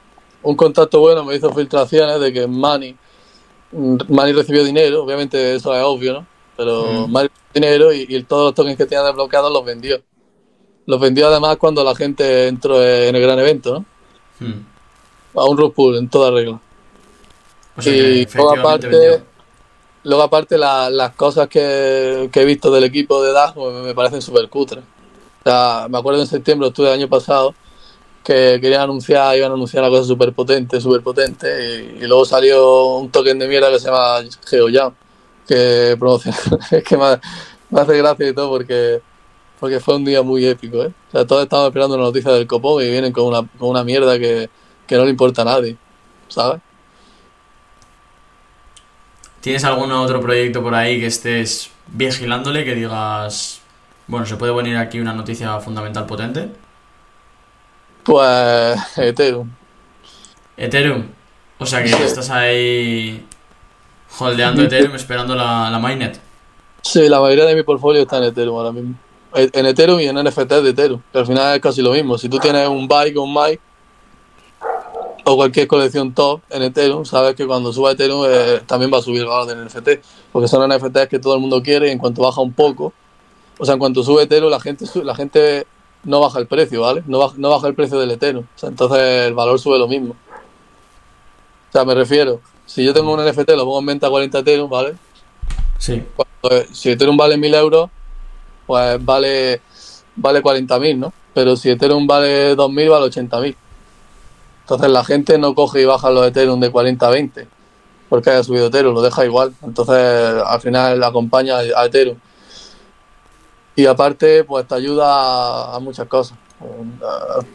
un contacto bueno, me hizo filtraciones de que Manny, mm, Manny recibió dinero, obviamente eso es obvio, ¿no? Pero Mm. Manny recibió dinero y, y todos los tokens que tenía desbloqueados los vendió. Los vendió además cuando la gente entró en el gran evento, ¿no? Mm. A un pull, en toda regla. O sea Y luego aparte, vendió. luego aparte la- las cosas que, que he visto del equipo de DAG me, me parecen súper cutres. O sea, me acuerdo en septiembre, octubre del año pasado, que querían anunciar, iban a anunciar una cosa súper potente, súper potente, y, y luego salió un token de mierda que se llama GeoJam, que promociona, es que me, me hace gracia y todo porque porque fue un día muy épico, ¿eh? O sea, todos estábamos esperando una noticia del copón y vienen con una, con una mierda que, que no le importa a nadie, ¿sabes? ¿Tienes algún otro proyecto por ahí que estés vigilándole que digas, bueno, se puede venir aquí una noticia fundamental potente? Pues Ethereum. Ethereum. O sea que Sí. estás ahí holdeando Ethereum esperando la, la mainnet. Sí, la mayoría de mi portfolio está en Ethereum ahora mismo. En Ethereum y en NFT de Ethereum, que al final es casi lo mismo. Si tú tienes un buy con un buy, o cualquier colección top en Ethereum, sabes que cuando suba Ethereum eh, también va a subir el valor del NFT, porque son NFTs que todo el mundo quiere y en cuanto baja un poco, o sea, en cuanto sube Ethereum, la gente la gente no baja el precio, ¿vale? No baja, no baja el precio del Ethereum, o sea, entonces el valor sube lo mismo. O sea, me refiero, si yo tengo un NFT, lo pongo en venta a 40 Ethereum, ¿vale? Sí. Pues, si Ethereum vale 1000 euros, pues vale, vale 40.000, ¿no? Pero si Ethereum vale 2000, vale 80.000. Entonces la gente no coge y baja los Ethereum de 40 a 20 porque haya subido Ethereum, lo deja igual. Entonces al final acompaña a Ethereum. Y aparte, pues te ayuda a muchas cosas.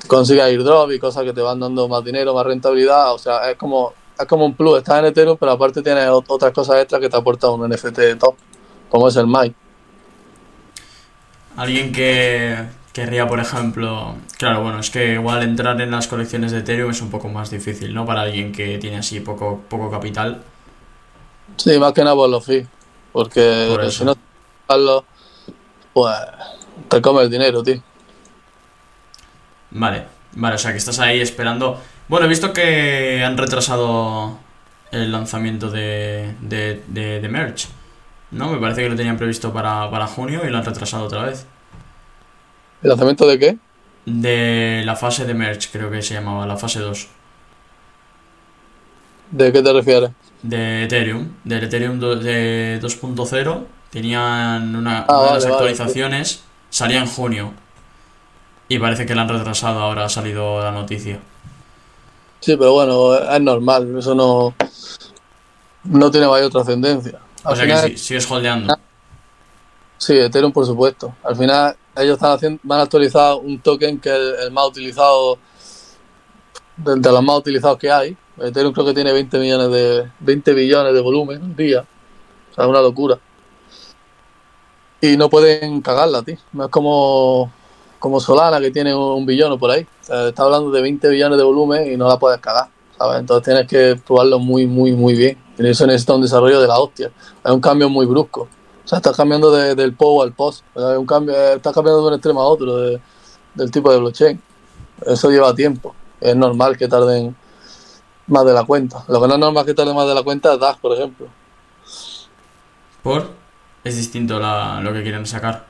Consigue airdrop y cosas que te van dando más dinero, más rentabilidad. O sea, es como, es como un plus. Estás en Ethereum, pero aparte tienes otras cosas extras que te aporta un NFT top, como es el MAI. Alguien que querría, por ejemplo, claro, bueno, es que igual entrar en las colecciones de Ethereum es un poco más difícil, ¿no? Para alguien que tiene así poco, poco capital. Sí, más que nada por los fees. Porque si no pues te come el dinero, tío. Vale, vale, o sea que estás ahí esperando. Bueno, he visto que han retrasado el lanzamiento de, de, de, de Merch. ¿no? Me parece que lo tenían previsto para, para junio y lo han retrasado otra vez. ¿El lanzamiento de qué? De la fase de merch, creo que se llamaba, la fase 2. ¿De qué te refieres? De Ethereum, del Ethereum de 2.0. Tenían una, ah, una de las actualizaciones, vale. salía en junio. Y parece que la han retrasado, ahora ha salido la noticia. Sí, pero bueno, es normal, eso no, no tiene mayor trascendencia. O sea final, que sí, sigues holdeando. Sí, Ethereum por supuesto. Al final ellos están haciendo, van a actualizar un token que es el, más utilizado de, los más utilizados que hay. Ethereum creo que tiene 20 millones de 20 billones de volumen al día. O sea, es una locura. Y no pueden cagarla, tío. No es como, como Solana que tiene un, billón o por ahí. O está hablando de 20 billones de volumen y no la puedes cagar. ¿sabes? Entonces tienes que probarlo muy, muy, muy bien. Y eso necesita un desarrollo de la hostia. Es un cambio muy brusco. O sea, estás cambiando de, del POW al POST. Es un cambio, estás cambiando de un extremo a otro de, del tipo de blockchain. Eso lleva tiempo. Es normal que tarden más de la cuenta. Lo que no es normal que tarde más de la cuenta es DAG, por ejemplo. ¿Por? Es distinto la, lo que quieren sacar.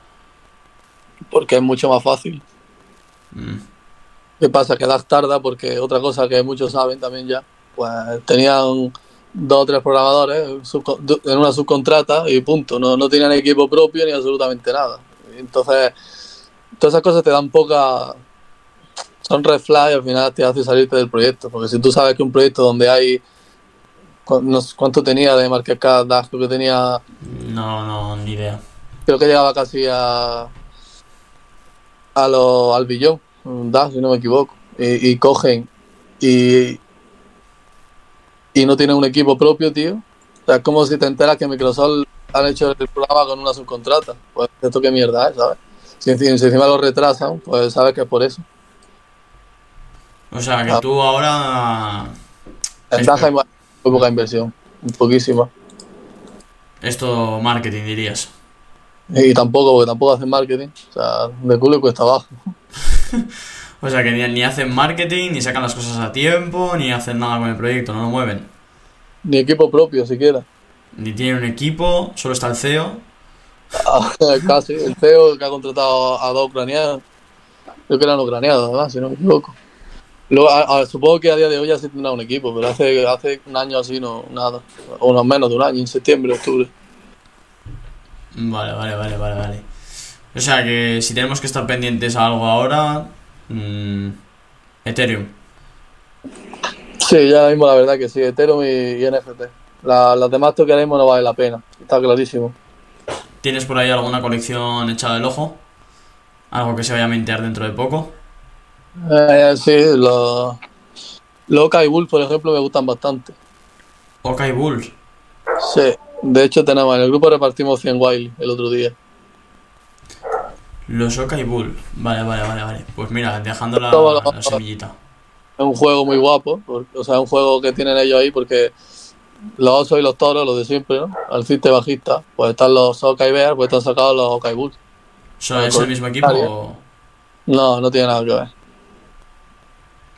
Porque es mucho más fácil. Mm. ¿Qué pasa? Que DAG tarda porque otra cosa que muchos saben también ya, pues tenían dos o tres programadores en una subcontrata y punto. No, no tenían equipo propio ni absolutamente nada. Entonces, todas esas cosas te dan poca. Son red y al final te hace salirte del proyecto. Porque si tú sabes que un proyecto donde hay. ¿Cuánto tenía de market cap? Creo que tenía. No, no, ni idea. Creo que llegaba casi a. a lo, al billón. DAG, si no me equivoco. Y, y cogen y, y no tiene un equipo propio, tío. O sea, es como si te enteras que Microsoft han hecho el programa con una subcontrata. Pues esto qué mierda es, ¿sabes? Si encima, si encima lo retrasan, pues sabes que es por eso. O sea, que ah. tú ahora... En muy poca inversión, poquísima. Esto marketing, dirías. Y tampoco, porque tampoco hacen marketing. O sea, de culo y cuesta abajo. O sea que ni, ni, hacen marketing, ni sacan las cosas a tiempo, ni hacen nada con el proyecto, no lo mueven. Ni equipo propio siquiera. Ni tienen un equipo, solo está el CEO. Ah, casi, el CEO que ha contratado a dos ucranianos. Creo que eran ucranianos, además, si no me equivoco. Luego, a, a, supongo que a día de hoy ya se tendrá un equipo, pero hace, hace un año así no, nada. O no menos de un año, en septiembre, octubre. Vale, vale, vale, vale, vale. O sea que si tenemos que estar pendientes a algo ahora, Mm, Ethereum. Sí, ya mismo la verdad que sí, Ethereum y, y NFT. La, las demás que haremos no vale la pena, está clarísimo. ¿Tienes por ahí alguna colección echada del ojo? ¿Algo que se vaya a mintear dentro de poco? Eh, sí, los lo Okai Bull, por ejemplo, me gustan bastante. Okai Bull. Sí, de hecho tenemos en el grupo repartimos 100 wild el otro día. Los Okai Bull. Vale, vale, vale, vale. Pues mira, dejando la, la semillita. Es un juego muy guapo. Porque, o sea, es un juego que tienen ellos ahí porque los osos y los toros, los de siempre, ¿no? Al ciste bajista. Pues están los Okai Bear, pues están sacados los Okai Bull. ¿Es el mismo equipo o...? No, no tiene nada que ver.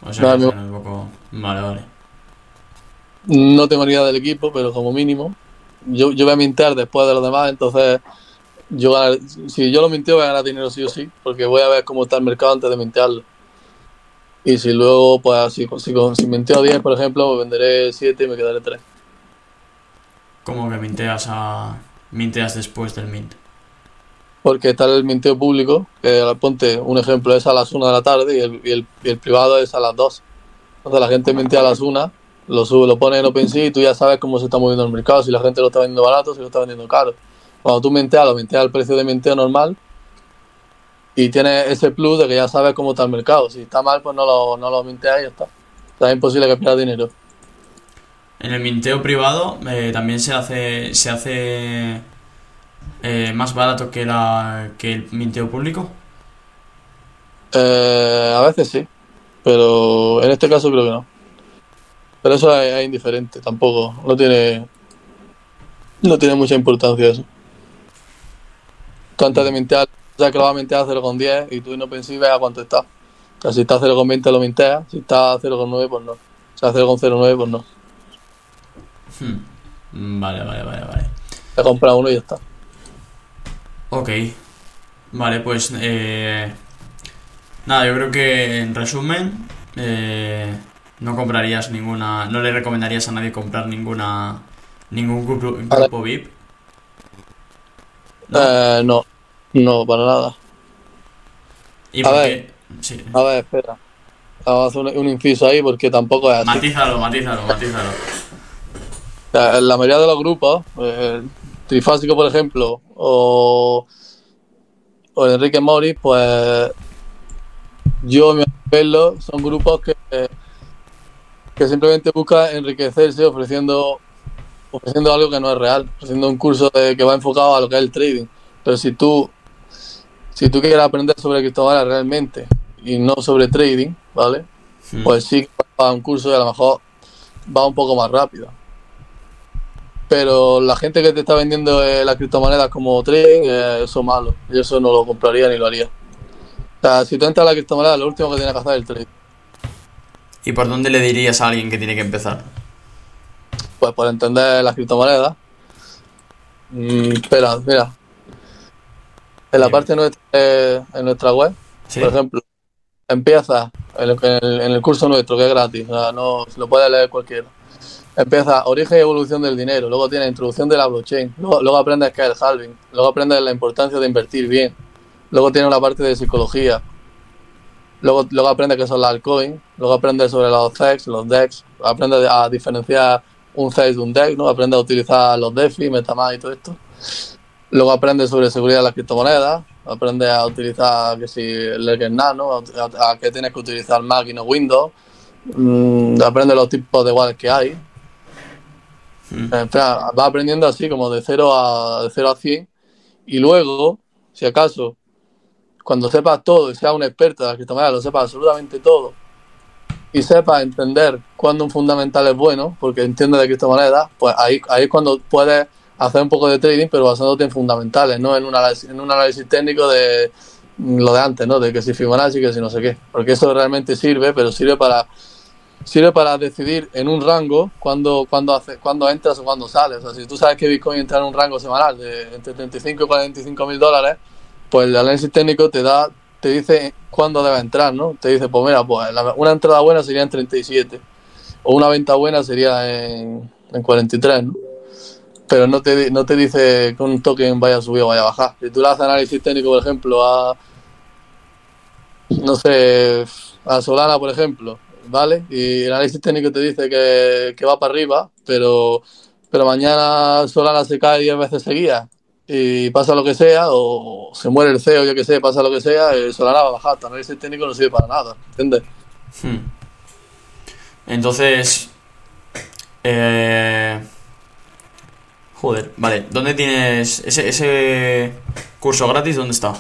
O sea, no, que un poco... Vale, vale. No tengo ni idea del equipo, pero como mínimo. Yo, yo voy a mintear después de los demás, entonces yo ganar- si yo lo minteo voy a ganar dinero sí o sí, porque voy a ver cómo está el mercado antes de mintearlo. Y si luego, pues si, si, si minteo 10, por ejemplo, venderé 7 y me quedaré 3. ¿Cómo que minteas a. minteas después del mint? Porque está el minteo público, que ponte un ejemplo, es a las 1 de la tarde y el, y el, y el privado es a las 2. Entonces la gente mintea a las 1, lo sube, lo pone en OpenSea y tú ya sabes cómo se está moviendo el mercado, si la gente lo está vendiendo barato, si lo está vendiendo caro. Cuando tú minteas, lo minteas al precio de minteo normal y tienes ese plus de que ya sabes cómo está el mercado. Si está mal, pues no lo, no lo minteas y ya está. O sea, es imposible que pierdas dinero. En el minteo privado eh, también se hace. se hace. eh, más barato que, la, que el minteo público. Eh, a veces sí, pero en este caso creo que no. Pero eso es, es indiferente, tampoco, no tiene no tiene mucha importancia eso. Tú antes de mintear, sea que lo vas a mintear a 0,10 y tú no pensís a cuánto está. O sea, si está a 0,20 lo minteas, si está a 0,9 pues no. O sea, a 0,09 pues no. Hmm. Vale, vale, vale, vale. Te compras uno y ya está. Ok. Vale, pues. Eh, nada, yo creo que en resumen. eh, no comprarías ninguna. No le recomendarías a nadie comprar ninguna. Ningún grupo, grupo VIP. No. Eh, no, no, para nada. ¿Y a ver. Sí. A ver, espera. Vamos a hacer un, un inciso ahí porque tampoco es así. Matízalo, matízalo, matízalo. En la mayoría de los grupos, eh, el Trifásico, por ejemplo, o, o Enrique Mori, pues yo me verlo, son grupos que, que simplemente buscan enriquecerse ofreciendo ofreciendo algo que no es real, ofreciendo un curso de- que va enfocado a lo que es el trading. Pero si tú si tú quieres aprender sobre criptomonedas realmente y no sobre trading, ¿vale? Hmm. pues sí que va a un curso y a lo mejor va un poco más rápido. Pero la gente que te está vendiendo eh, las criptomonedas como trading, eh, eso es malo. Yo eso no lo compraría ni lo haría. O sea, si tú entras a la criptomoneda, lo último que tienes que hacer es el trading. ¿Y por dónde le dirías a alguien que tiene que empezar? Pues por entender las criptomonedas. Mm, espera, mira. En la parte nuestra, eh, en nuestra web, ¿Sí? por ejemplo, empieza en el, en curso nuestro, que es gratis, o sea, no, lo puede leer cualquiera. Empieza origen y evolución del dinero, luego tiene introducción de la blockchain, luego, luego aprendes qué es el halving, luego aprendes la importancia de invertir bien, luego tiene una parte de psicología, luego, luego aprendes qué son las altcoins, luego aprendes sobre los CEX, los DEX, aprendes a diferenciar un de un DEX, ¿no? aprendes a utilizar los DeFi, Metamask y todo esto. Luego aprendes sobre seguridad de las criptomonedas, aprendes a utilizar que si Ledger Nano, a, a- que tienes que utilizar Mac y no Windows, mm, aprendes los tipos de wallets que hay. Hmm. En fin, vas aprendiendo así como de 0 a, de 0 a 100 y luego, si acaso, cuando sepas todo y seas un experto de las criptomonedas, lo sepas absolutamente todo y sepas entender cuándo un fundamental es bueno, porque entiendes de criptomonedas, pues ahí, ahí es cuando puedes hacer un poco de trading, pero basándote en fundamentales, no en un análisis, en un análisis técnico de mm, lo de antes, ¿no? De que si Fibonacci, que si no sé qué. Porque eso realmente sirve, pero sirve para sirve para decidir en un rango cuándo cuando hace, cuando entras o cuándo sales. O sea, si tú sabes que Bitcoin entra en un rango semanal de entre 35 y 45 mil dólares, pues el análisis técnico te da te dice cuándo debe entrar, ¿no? Te dice, pues mira, pues una entrada buena sería en 37 o una venta buena sería en, en 43, ¿no? Pero no te, no te dice que un token vaya a subir o vaya a bajar. Si tú le haces análisis técnico, por ejemplo, a, no sé, a Solana, por ejemplo, ¿vale? Y el análisis técnico te dice que, que va para arriba, pero, pero mañana Solana se cae 10 veces seguidas y pasa lo que sea, o se muere el CEO, yo que sé, pasa lo que sea, el Solana va a bajar. Análisis técnico no sirve para nada, ¿entiendes? Hmm. Entonces. Eh... Joder, vale. ¿Dónde tienes ese, ese curso gratis? ¿Dónde está?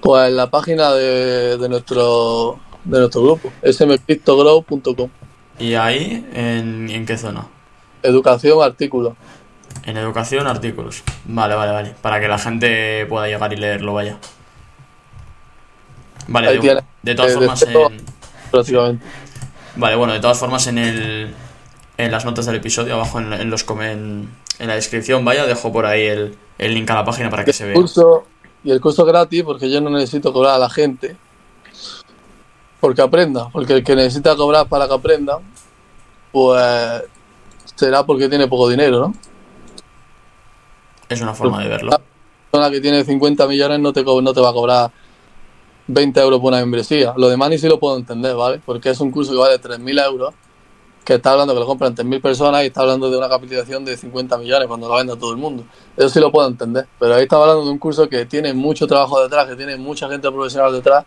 Pues en la página de, de nuestro de nuestro grupo, smcryptogrow.com. ¿Y ahí? ¿En, en qué zona? Educación, artículo. En educación, artículos. Vale, vale, vale. Para que la gente pueda llegar y leerlo, vaya. Vale, Ahí de, tiene. de todas Eh, formas, en, prácticamente. Vale, bueno, de todas formas en el en las notas del episodio, abajo en, en los comen, en la descripción, vaya, dejo por ahí el, el link a la página para que se vea. curso, y el curso gratis porque yo no necesito cobrar a la gente porque aprenda, porque el que necesita cobrar para que aprenda, pues será porque tiene poco dinero, ¿no? Es una forma de verlo. La persona que tiene 50 millones no te, no te va a cobrar 20 euros por una membresía. Lo demás ni si lo puedo entender, ¿vale? Porque es un curso que vale 3.000 euros, que está hablando que lo compran 3.000 personas y está hablando de una capitalización de 50 millones cuando lo vende a todo el mundo. Eso sí lo puedo entender. Pero ahí está hablando de un curso que tiene mucho trabajo detrás, que tiene mucha gente profesional detrás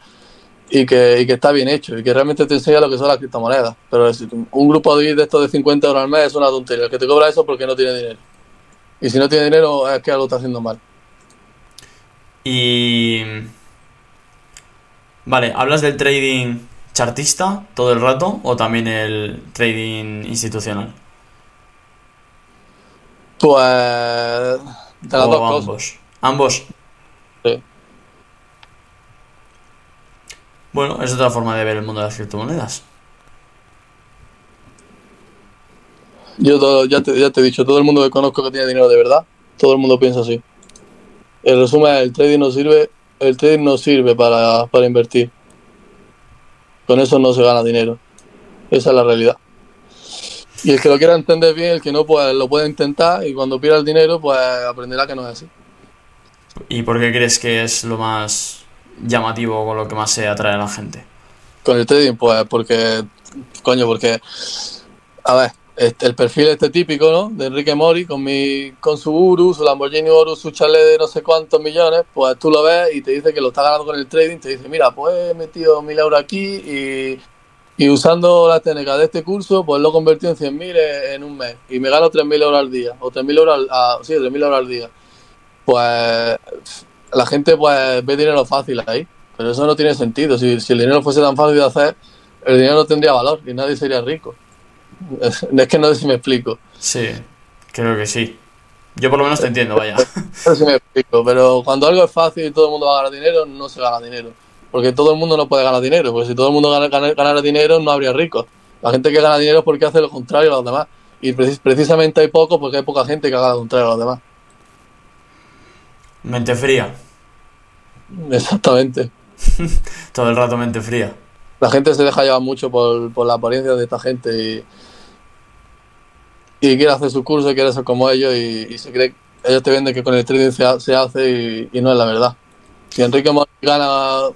y que, que está bien hecho y que realmente te enseña lo que son las criptomonedas. Pero es- un grupo de, de estos de 50 euros al mes es una tontería. El que te cobra eso porque no tiene dinero. Y si no tiene dinero es que algo está haciendo mal. Y... Vale, ¿hablas del trading chartista todo el rato o también el trading institucional? Pues de las o dos cosas. ambos. Ambos. Sí. Bueno, es otra forma de ver el mundo de las criptomonedas. Yo todo- ya, te, ya te he dicho, todo el mundo que conozco que tiene dinero de verdad, todo el mundo piensa así. El resumen es, el trading no sirve, el trading no sirve para, para invertir. Con eso no se gana dinero. Esa es la realidad. Y el que lo quiera entender bien, el que no, pues lo puede intentar y cuando pierda el dinero, pues aprenderá que no es así. ¿Y por qué crees que es lo más llamativo con lo que más se atrae a la gente? Con el trading, pues porque, coño, porque, a ver, este, el perfil este típico, ¿no? De Enrique Mori, con mi, con su Uru, su Lamborghini Uru, su chalet de no sé cuántos millones, pues tú lo ves y te dice que lo está ganando con el trading, te dice, mira, pues he metido mil euros aquí y, y usando la técnica de este curso, pues lo he convertido en 100.000 en un mes y me gano 3.000 euros al día, o 3.000 euros al, a- sí, 3.000 euros al día. Pues la gente pues ve dinero fácil ahí, pero eso no tiene sentido. Si, si el dinero fuese tan fácil de hacer, el dinero no tendría valor y nadie sería rico. Es, es que no sé si me explico. Sí, creo que sí. Yo por lo menos te entiendo, vaya. No sé si me explico, pero cuando algo es fácil y todo el mundo va a ganar dinero, no se gana dinero. Porque todo el mundo no puede ganar dinero, porque si todo el mundo gana- gana- ganara dinero, no habría ricos. La gente que gana dinero es porque hace lo contrario a los demás. Y precis- precisamente hay poco porque hay poca gente que haga lo contrario a los demás. Mente fría. Exactamente. Todo el rato mente fría. La gente se deja llevar mucho por, por la apariencia de esta gente y, y quiere hacer su curso, quiere ser como ellos y, y se cree, ellos te venden que con el trading se, se hace y, y no es la verdad. Si Enrique Mori gana,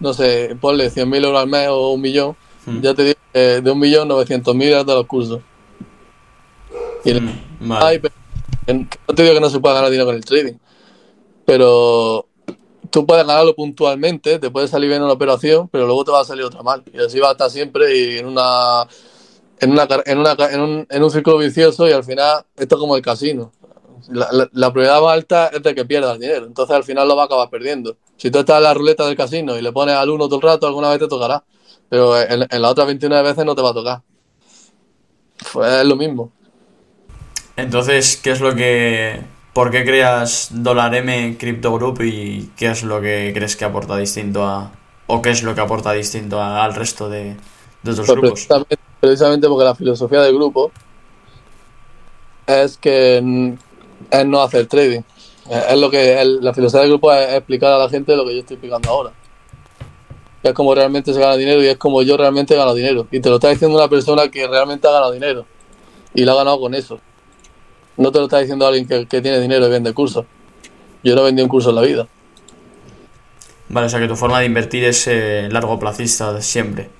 no sé, ponle 100.000 euros al mes o un millón, Mm. ya te digo que de un millón 900.000 es de los cursos. Y el- Mm, Ay, pero- no te digo que no se pueda ganar dinero con el trading, pero tú puedes ganarlo puntualmente, te puede salir bien una operación, pero luego te va a salir otra mal. Y así va a estar siempre y en una en una en una en un, en un círculo vicioso y al final esto es como el casino. La, la, la prioridad más alta es de que pierdas dinero, entonces al final lo va a acabar perdiendo. Si tú estás en la ruleta del casino y le pones al uno todo el rato, alguna vez te tocará, pero en, en las otras 29 veces no te va a tocar. Pues es lo mismo. Entonces, ¿qué es lo que... ¿Por qué creas Dollar M Crypto Group y qué es lo que crees que aporta distinto a... o qué es lo que aporta distinto a- al resto de, de otros Pues grupos? precisamente, precisamente porque la filosofía del grupo es que es no hacer trading. Es es lo que la filosofía del grupo es explicar a la gente lo que yo estoy explicando ahora. Es como realmente se gana dinero y es como yo realmente gano dinero. Y te lo está diciendo una persona que realmente ha ganado dinero. Y lo ha ganado con eso. No te lo está diciendo alguien que, que tiene dinero y vende cursos. Yo no vendí un curso en la vida. Vale, o sea que tu forma de invertir es eh, largo placista de siempre.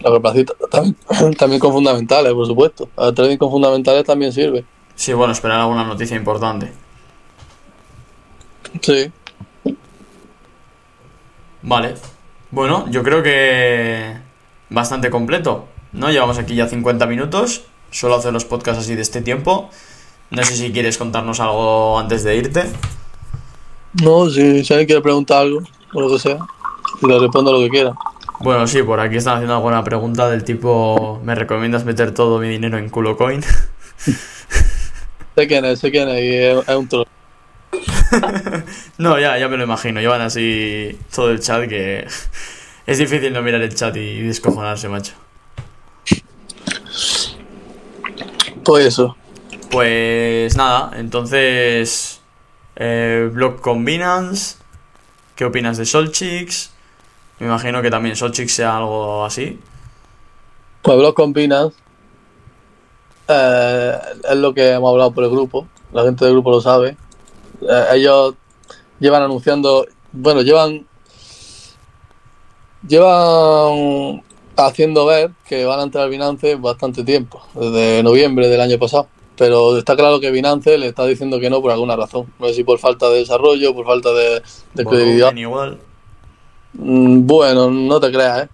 La corporación también, también con fundamentales, por supuesto. El trading con fundamentales también sirve. Sí, bueno, esperar alguna noticia importante. Sí. Vale. Bueno, yo creo que bastante completo, ¿no? Llevamos aquí ya 50 minutos. Suelo hacer los podcasts así de este tiempo. No sé si quieres contarnos algo antes de irte. No, si, si alguien quiere preguntar algo, o lo que sea, le respondo lo que quiera. Bueno, sí, por aquí están haciendo alguna pregunta del tipo, ¿me recomiendas meter todo mi dinero en CuloCoin? Sé quién es, sé quién es, y es, es un troll. no, ya, ya me lo imagino. Llevan así todo el chat que es difícil no mirar el chat y descojonarse, macho. Pues eso. Pues nada, entonces. Eh, blog con Binance. ¿Qué opinas de Solchix? Me imagino que también Solchix sea algo así. Pues blog con Binance eh, es lo que hemos hablado por el grupo. La gente del grupo lo sabe. Eh, ellos llevan anunciando. Bueno, llevan. Llevan haciendo ver que van a entrar Binance bastante tiempo, desde noviembre del año pasado. Pero está claro que Binance le está diciendo que no por alguna razón. No sé si por falta de desarrollo, por falta de, de credibilidad. igual. Mm, Bueno, no te creas, ¿eh?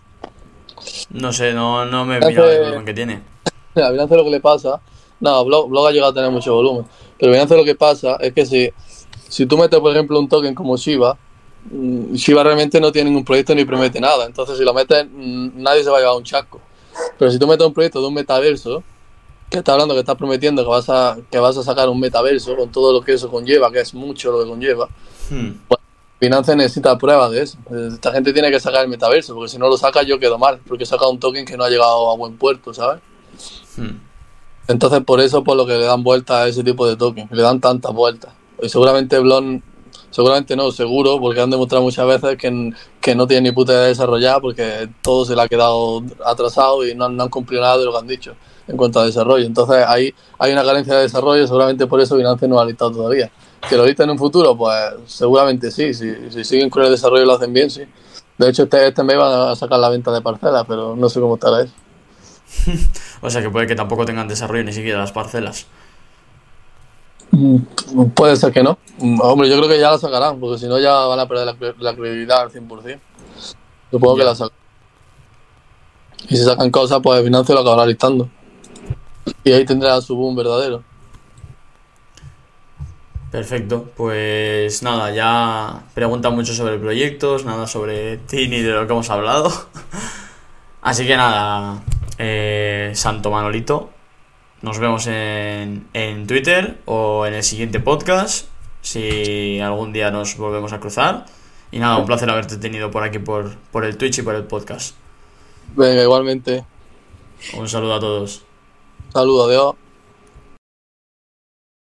No sé, no, no me he mirado el volumen que tiene. A Binance lo que le pasa, no, Blog, Blog ha llegado a tener mucho volumen, pero Binance lo que pasa es que si, si tú metes, por ejemplo, un token como Shiba, mm, Shiba realmente no tiene ningún proyecto ni promete nada, entonces si lo metes, mm, nadie se va a llevar un chasco. Pero si tú metes un proyecto de un metaverso, que está hablando, que estás prometiendo que vas a, que vas a sacar un metaverso con todo lo que eso conlleva, que es mucho lo que conlleva, Hmm. Binance necesita pruebas de eso. Esta gente tiene que sacar el metaverso, porque si no lo saca yo quedo mal, porque saca un token que no ha llegado a buen puerto, ¿sabes? Hmm. Entonces, por eso, por lo que le dan vueltas a ese tipo de tokens, le dan tantas vueltas. Y seguramente Blon, seguramente no, seguro, porque han demostrado muchas veces que, que no tienen ni puta idea de desarrollar, porque todo se le ha quedado atrasado y no, han- no han cumplido nada de lo que han dicho en cuanto a desarrollo. Entonces, ahí hay una carencia de desarrollo, seguramente por eso Binance no ha listado todavía. ¿Que lo lista en un futuro? Pues seguramente sí, si, si siguen con el desarrollo lo hacen bien, sí. De hecho, este, este mes van a sacar la venta de parcelas, pero no sé cómo estará eso. O sea que puede que tampoco tengan desarrollo ni siquiera las parcelas. Mm, Puede ser que no. Mm, Hombre, yo creo que ya la sacarán, porque si no ya van a perder la, la credibilidad al 100%. Supongo que la sacan. Y si sacan cosas, pues Binance lo acabará listando. Y ahí tendrá su boom verdadero. Perfecto, pues nada, ya preguntan mucho sobre proyectos, nada sobre ti ni de lo que hemos hablado. Así que nada, eh, Santo Manolito, nos vemos en, en Twitter o en el siguiente podcast, si algún día nos volvemos a cruzar. Y nada, un placer haberte tenido por aquí, por, por el Twitch y por el podcast. Venga, igualmente. Un saludo a todos. Saludos, adiós.